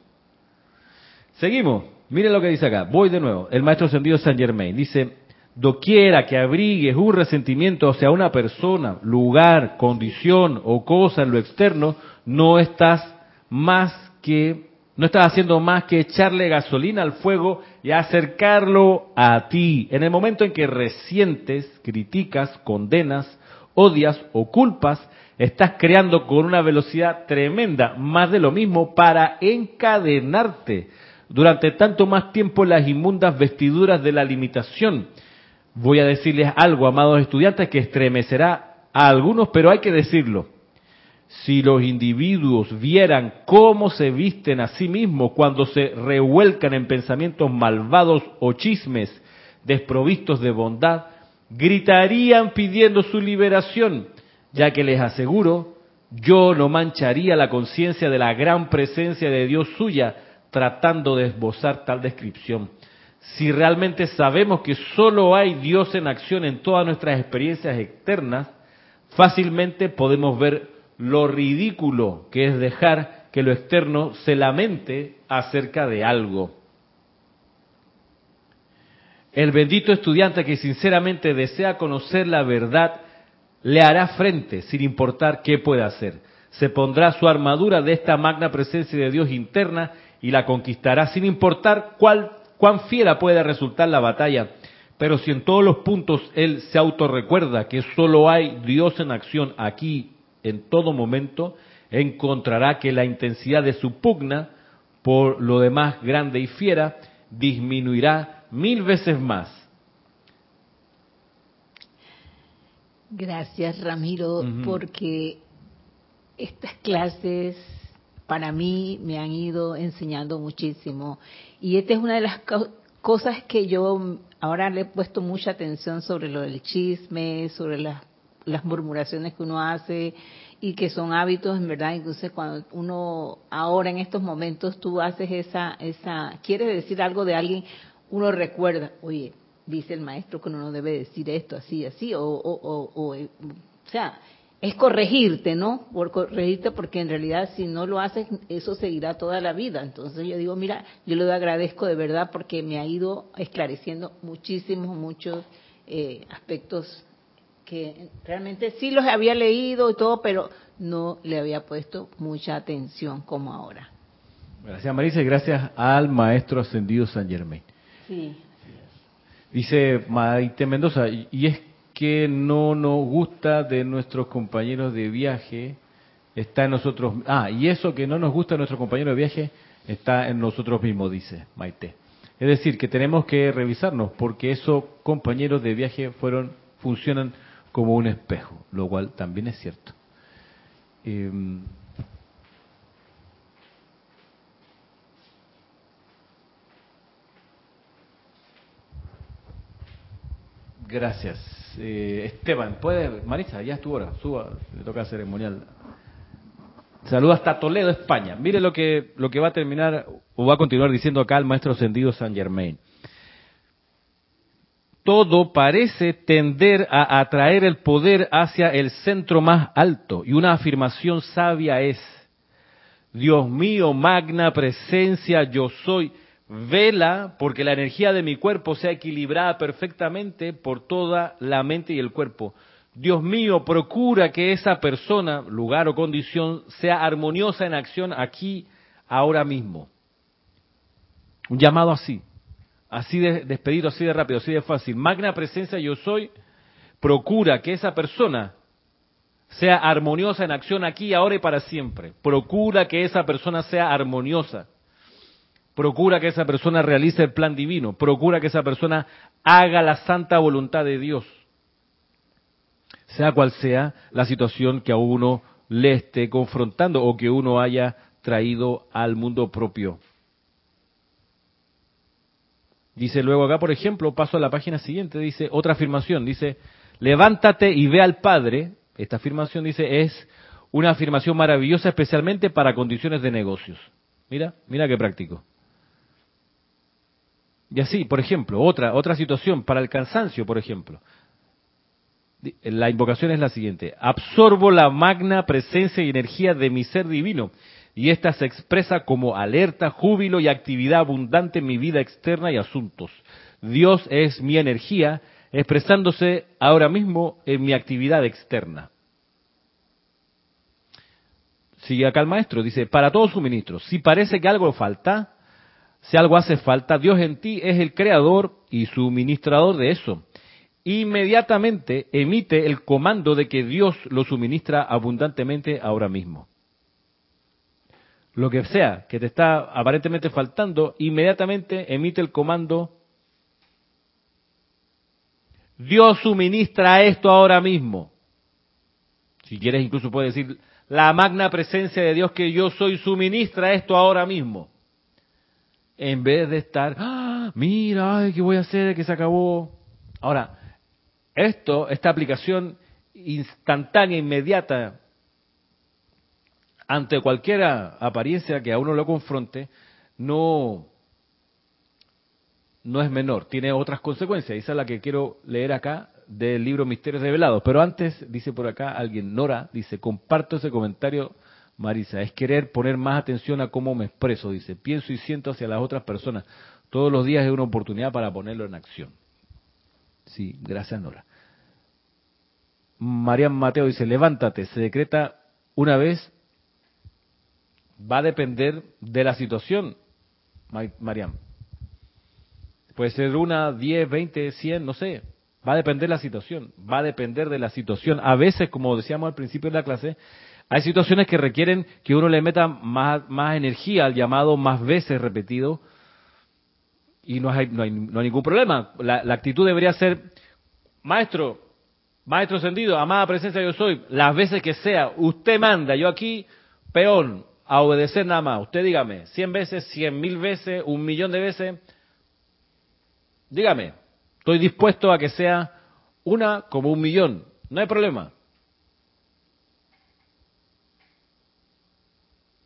[SPEAKER 1] Seguimos. Miren lo que dice acá. Voy de nuevo. El maestro ascendido Saint Germain dice, doquiera que abrigues un resentimiento hacia una persona, lugar, condición o cosa en lo externo, no estás más que no estás haciendo más que echarle gasolina al fuego y acercarlo a ti. En el momento en que resientes, criticas, condenas, odias o culpas, estás creando con una velocidad tremenda más de lo mismo para encadenarte durante tanto más tiempo las inmundas vestiduras de la limitación voy a decirles algo, amados estudiantes, que estremecerá a algunos, pero hay que decirlo. Si los individuos vieran cómo se visten a sí mismos cuando se revuelcan en pensamientos malvados o chismes desprovistos de bondad, gritarían pidiendo su liberación, ya que les aseguro, yo no mancharía la conciencia de la gran presencia de Dios suya tratando de esbozar tal descripción. Si realmente sabemos que solo hay Dios en acción en todas nuestras experiencias externas, fácilmente podemos ver lo ridículo que es dejar que lo externo se lamente acerca de algo. El bendito estudiante que sinceramente desea conocer la verdad le hará frente sin importar qué pueda hacer. Se pondrá su armadura de esta magna presencia de Dios interna y la conquistará sin importar cuál cuán fiera puede resultar la batalla, pero si en todos los puntos él se autorrecuerda que solo hay Dios en acción aquí en todo momento, encontrará que la intensidad de su pugna, por lo demás grande y fiera, disminuirá mil veces más.
[SPEAKER 2] Gracias, Ramiro, porque estas clases para mí me han ido enseñando muchísimo. Y esta es una de las cosas que yo ahora le he puesto mucha atención sobre lo del chisme, sobre las las murmuraciones que uno hace y que son hábitos, en verdad. Entonces, cuando uno ahora en estos momentos tú haces esa, esa, quieres decir algo de alguien, uno recuerda, oye, dice el maestro que uno no debe decir esto así, así, o, o, o, o, o sea, es corregirte, ¿no? Por corregirte porque en realidad si no lo haces, eso seguirá toda la vida. Entonces yo digo, mira, yo le agradezco de verdad porque me ha ido esclareciendo muchísimos, muchos eh, aspectos que realmente sí los había leído y todo, pero no le había puesto mucha atención como ahora.
[SPEAKER 1] Gracias Marisa y gracias al maestro ascendido San Germain. Sí. Dice Maite Mendoza, y es que no nos gusta de nuestros compañeros de viaje está en nosotros. Ah, y eso que no nos gusta de nuestros compañeros de viaje está en nosotros mismos, dice Maite. Es decir, que tenemos que revisarnos porque esos compañeros de viaje fueron funcionan como un espejo, lo cual también es cierto. Em, gracias. Eh, Esteban, puede, Marisa, ya es tu hora, suba, le toca ceremonial. Saluda hasta Toledo, España. Mire lo que, lo que va a terminar o va a continuar diciendo acá el maestro ascendido San Germain todo parece tender a atraer el poder hacia el centro más alto. Y una afirmación sabia es, Dios mío, magna presencia, yo soy, vela porque la energía de mi cuerpo sea equilibrada perfectamente por toda la mente y el cuerpo. Dios mío, procura que esa persona, lugar o condición sea armoniosa en acción aquí, ahora mismo. Un llamado así así de despedido, así de rápido, así de fácil. Magna presencia yo soy, procura que esa persona sea armoniosa en acción aquí, ahora y para siempre. Procura que esa persona sea armoniosa. Procura que esa persona realice el plan divino. Procura que esa persona haga la santa voluntad de Dios. Sea cual sea la situación que a uno le esté confrontando o que uno haya traído al mundo propio. Dice luego acá, por ejemplo, paso a la página siguiente, dice otra afirmación, dice, levántate y ve al Padre. Esta afirmación dice es una afirmación maravillosa especialmente para condiciones de negocios. Mira, mira qué práctico. Y así, por ejemplo, otra otra situación para el cansancio, por ejemplo. La invocación es la siguiente: absorbo la magna presencia y energía de mi ser divino y esta se expresa como alerta, júbilo y actividad abundante en mi vida externa y asuntos. Dios es mi energía expresándose ahora mismo en mi actividad externa. Sigue acá el maestro, dice, para todos suministros, si parece que algo falta, si algo hace falta, Dios en ti es el creador y suministrador de eso. Inmediatamente emite el comando de que Dios lo suministra abundantemente ahora mismo lo que sea que te está aparentemente faltando, inmediatamente emite el comando, Dios suministra esto ahora mismo. Si quieres incluso puedes decir, la magna presencia de Dios que yo soy suministra esto ahora mismo. En vez de estar, ¡Ah, mira, ay, ¿qué voy a hacer? Que se acabó. Ahora, esto, esta aplicación instantánea, inmediata, ante cualquier apariencia que a uno lo confronte, no, no es menor, tiene otras consecuencias. Esa es la que quiero leer acá del libro Misterios Revelados. Pero antes, dice por acá alguien, Nora, dice, comparto ese comentario, Marisa, es querer poner más atención a cómo me expreso, dice, pienso y siento hacia las otras personas. Todos los días es una oportunidad para ponerlo en acción. Sí, gracias Nora. Marian Mateo dice, levántate, se decreta una vez va a depender de la situación, Mariam. Puede ser una, diez, veinte, cien, no sé. Va a depender de la situación. Va a depender de la situación. A veces, como decíamos al principio de la clase, hay situaciones que requieren que uno le meta más, energía al llamado más veces repetido y no hay, no hay, no hay ningún problema. La, la, actitud debería ser, maestro, maestro encendido, amada presencia yo soy, las veces que sea, usted manda, yo aquí, peón, a obedecer nada más. Usted dígame, cien veces, cien mil veces, un millón de veces. Dígame, estoy dispuesto a que sea una como un millón. No hay problema.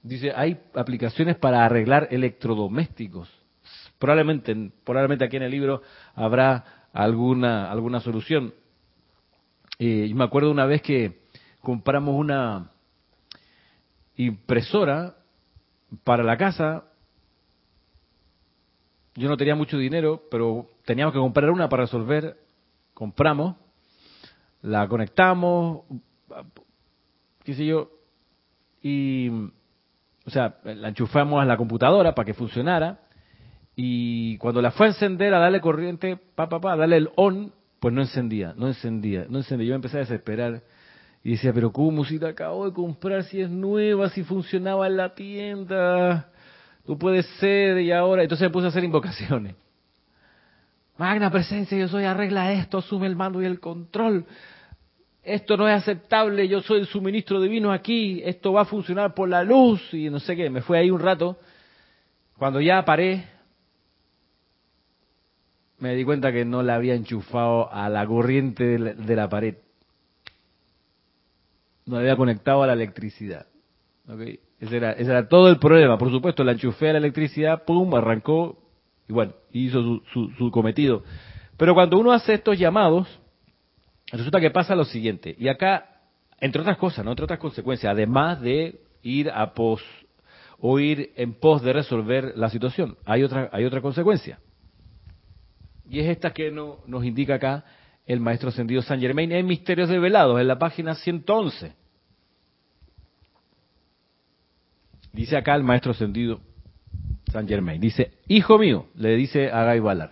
[SPEAKER 1] Dice, hay aplicaciones para arreglar electrodomésticos. Probablemente, probablemente aquí en el libro habrá alguna, alguna solución. Eh, yo me acuerdo una vez que compramos una impresora para la casa. Yo no tenía mucho dinero, pero teníamos que comprar una para resolver. Compramos, la conectamos, qué sé yo, y, o sea, la enchufamos a la computadora para que funcionara. Y cuando la fue a encender, a darle corriente, pa, pa, pa, darle el on, pues no encendía, no encendía, no encendía. Yo empecé a desesperar y decía, pero ¿cómo si te acabo de comprar si es nueva, si funcionaba en la tienda? Tú puedes ser y ahora. Entonces me puse a hacer invocaciones. Magna presencia, yo soy, arregla esto, asume el mando y el control. Esto no es aceptable, yo soy el suministro divino aquí, esto va a funcionar por la luz y no sé qué. Me fue ahí un rato. Cuando ya paré, me di cuenta que no la había enchufado a la corriente de la, pared. No había conectado a la electricidad. Ese, era, ese era todo el problema. Por supuesto, la enchufé a la electricidad, pum, arrancó y bueno, hizo su, cometido. Pero cuando uno hace estos llamados, resulta que pasa lo siguiente. Y acá, entre otras cosas, ¿no? entre otras consecuencias, además de ir a pos o ir en pos de resolver la situación, hay otra, hay otra consecuencia. Y es esta que no, nos indica acá el maestro ascendido San Germain en Misterios Develados, en la página 111. Dice acá el maestro ascendido San Germain. Dice, hijo mío, le dice a Guy Ballard.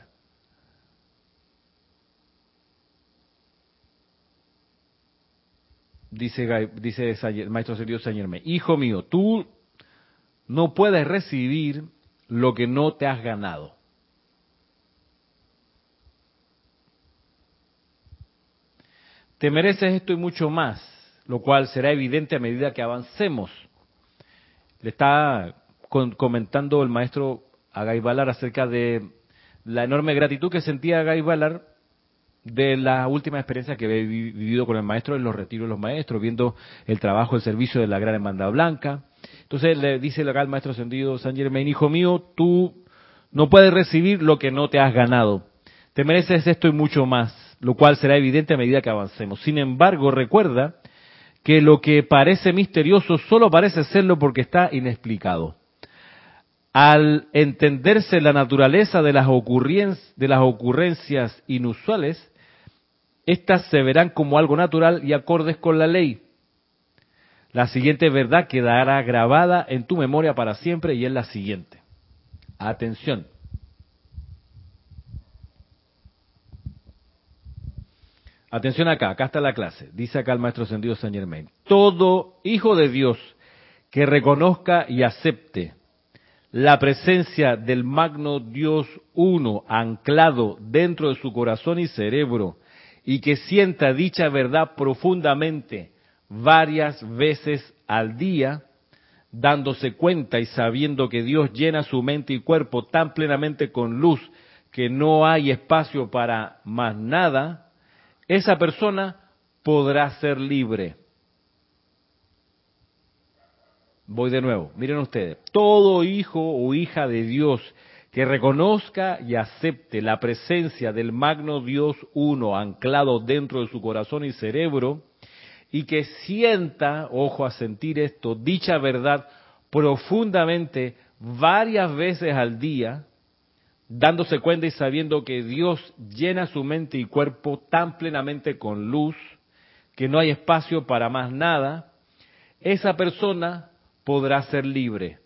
[SPEAKER 1] Dice, dice el maestro ascendido San Germain, hijo mío, tú no puedes recibir lo que no te has ganado. Te mereces esto y mucho más, lo cual será evidente a medida que avancemos. Le está comentando el maestro Agai Balar acerca de la enorme gratitud que sentía Balar de la última experiencia que había vivido con el maestro en los retiros de los maestros, viendo el trabajo, el servicio de la Gran Hermandad Blanca. Entonces le dice acá el maestro ascendido San Germain, hijo mío, tú no puedes recibir lo que no te has ganado. Te mereces esto y mucho más, lo cual será evidente a medida que avancemos. Sin embargo, recuerda que lo que parece misterioso solo parece serlo porque está inexplicado al entenderse la naturaleza de las, de las ocurrencias inusuales, éstas se verán como algo natural y acordes con la ley. La siguiente verdad quedará grabada en tu memoria para siempre y es la siguiente. Atención. Atención acá, acá está la clase. Dice acá el maestro Sendido San Germain. Todo hijo de Dios que reconozca y acepte la presencia del magno Dios uno anclado dentro de su corazón y cerebro y que sienta dicha verdad profundamente varias veces al día, dándose cuenta y sabiendo que Dios llena su mente y cuerpo tan plenamente con luz que no hay espacio para más nada, esa persona podrá ser libre. Voy de nuevo, miren ustedes, todo hijo o hija de Dios que reconozca y acepte la presencia del magno Dios uno anclado dentro de su corazón y cerebro y que sienta, ojo a sentir esto, dicha verdad profundamente varias veces al día, dándose cuenta y sabiendo que Dios llena su mente y cuerpo tan plenamente con luz que no hay espacio para más nada, esa persona podrá ser libre.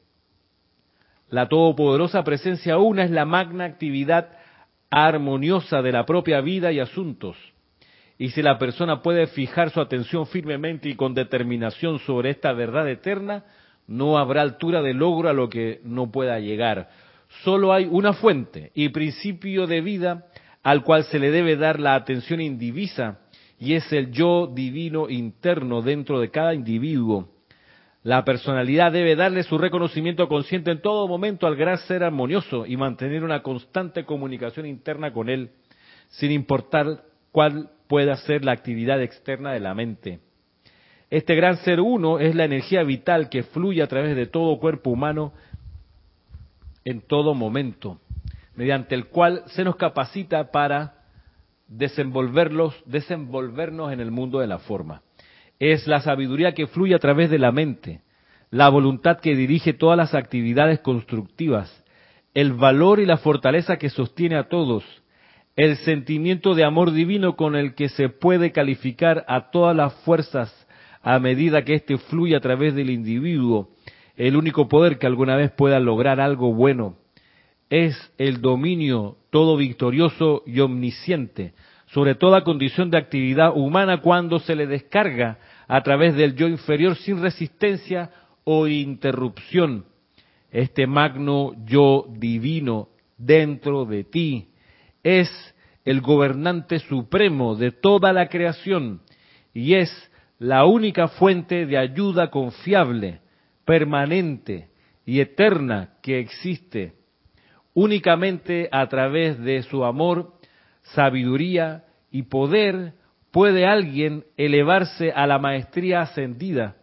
[SPEAKER 1] La todopoderosa presencia una es la magna actividad armoniosa de la propia vida y asuntos. Y si la persona puede fijar su atención firmemente y con determinación sobre esta verdad eterna, no habrá altura de logro a lo que no pueda llegar. Solo hay una fuente y principio de vida al cual se le debe dar la atención indivisa, y es el yo divino interno dentro de cada individuo, la personalidad debe darle su reconocimiento consciente en todo momento al gran ser armonioso y mantener una constante comunicación interna con él, sin importar cuál pueda ser la actividad externa de la mente. Este gran ser uno es la energía vital que fluye a través de todo cuerpo humano en todo momento, mediante el cual se nos capacita para desenvolverlos, desenvolvernos en el mundo de la forma. Es la sabiduría que fluye a través de la mente, la voluntad que dirige todas las actividades constructivas, el valor y la fortaleza que sostiene a todos, el sentimiento de amor divino con el que se puede calificar a todas las fuerzas a medida que éste fluye a través del individuo, el único poder que alguna vez pueda lograr algo bueno, es el dominio todo victorioso y omnisciente sobre toda condición de actividad humana cuando se le descarga a través del yo inferior sin resistencia o interrupción. Este magno yo divino dentro de ti es el gobernante supremo de toda la creación y es la única fuente de ayuda confiable, permanente y eterna que existe. Únicamente a través de su amor, sabiduría y poder puede alguien elevarse a la maestría ascendida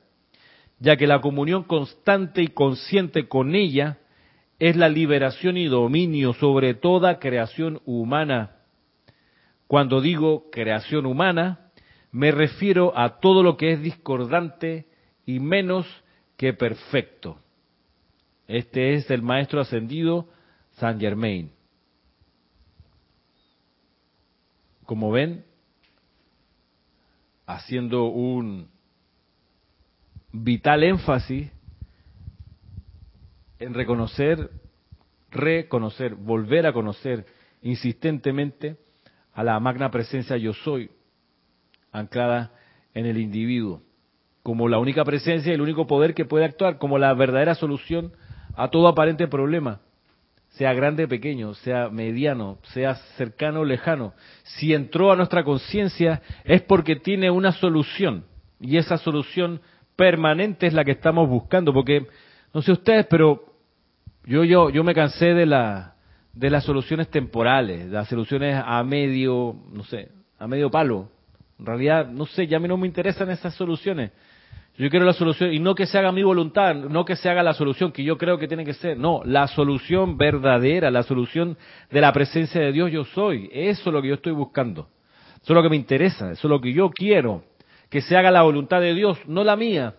[SPEAKER 1] ya que la comunión constante y consciente con ella es la liberación y dominio sobre toda creación humana. Cuando digo creación humana, me refiero a todo lo que es discordante y menos que perfecto. Este es el maestro ascendido Saint Germain. Como ven, haciendo un vital énfasis en reconocer, reconocer, volver a conocer insistentemente a la magna presencia yo soy, anclada en el individuo, como la única presencia y el único poder que puede actuar, como la verdadera solución a todo aparente problema, sea grande o pequeño, sea mediano, sea cercano o lejano. Si entró a nuestra conciencia es porque tiene una solución, y esa solución permanente es la que estamos buscando, porque no sé ustedes, pero yo yo yo me cansé de la de las soluciones temporales, de las soluciones a medio, no sé, a medio palo. En realidad, no sé, ya a mí no me interesan esas soluciones. Yo quiero la solución, y no que se haga mi voluntad, no que se haga la solución que yo creo que tiene que ser, no, la solución verdadera, la solución de la presencia de Dios yo soy. Eso es lo que yo estoy buscando. Eso es lo que me interesa, eso es lo que yo quiero que se haga la voluntad de Dios, no la mía.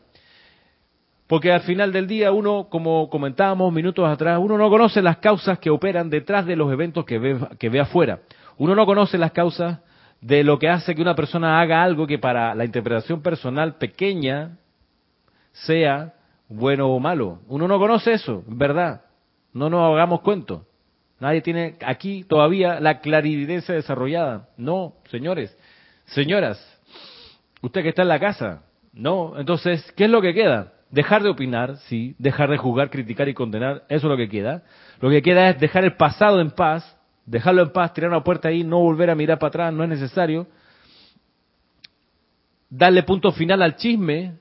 [SPEAKER 1] Porque al final del día uno, como comentábamos minutos atrás, uno no conoce las causas que operan detrás de los eventos que ve, que ve afuera. Uno no conoce las causas de lo que hace que una persona haga algo que para la interpretación personal pequeña sea bueno o malo. Uno no conoce eso, ¿verdad? No nos hagamos cuento. Nadie tiene aquí todavía la clarividencia desarrollada. No, señores, señoras, Usted que está en la casa, ¿no? Entonces, ¿qué es lo que queda? Dejar de opinar, sí, dejar de juzgar, criticar y condenar, eso es lo que queda. Lo que queda es dejar el pasado en paz, dejarlo en paz, tirar una puerta ahí, no volver a mirar para atrás, no es necesario. Darle punto final al chisme,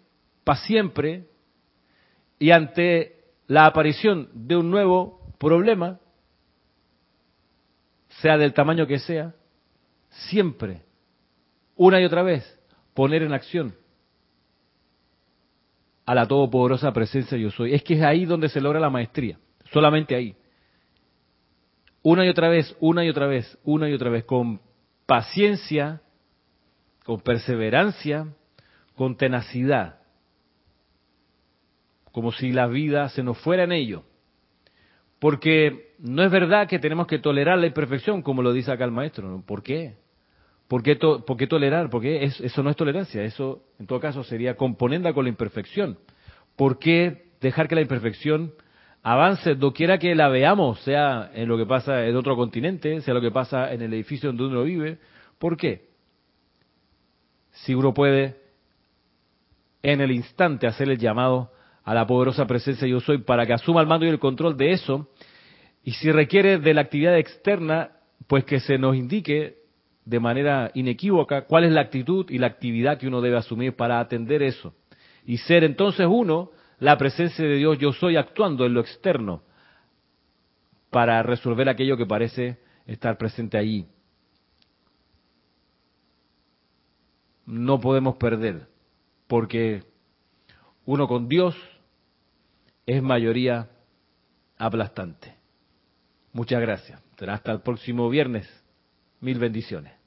[SPEAKER 1] para siempre, y ante la aparición de un nuevo problema, sea del tamaño que sea, siempre, una y otra vez, poner en acción a la todopoderosa presencia yo soy. Es que es ahí donde se logra la maestría, solamente ahí. Una y otra vez, una y otra vez, una y otra vez, con paciencia, con perseverancia, con tenacidad, como si la vida se nos fuera en ello. Porque no es verdad que tenemos que tolerar la imperfección, como lo dice acá el maestro. ¿Por qué? ¿Por qué, tolerar? Porque eso no es tolerancia, eso en todo caso sería componenda con la imperfección. ¿Por qué dejar que la imperfección avance doquiera que la veamos, sea en lo que pasa en otro continente, sea lo que pasa en el edificio donde uno vive? ¿Por qué? Si uno puede en el instante hacer el llamado a la poderosa presencia yo soy para que asuma el mando y el control de eso, y si requiere de la actividad externa, pues que se nos indique de manera inequívoca cuál es la actitud y la actividad que uno debe asumir para atender eso. Y ser entonces uno la presencia de Dios, yo soy actuando en lo externo para resolver aquello que parece estar presente allí. no podemos perder, porque uno con Dios es mayoría aplastante. Muchas gracias. Será hasta el próximo viernes. Mil bendiciones.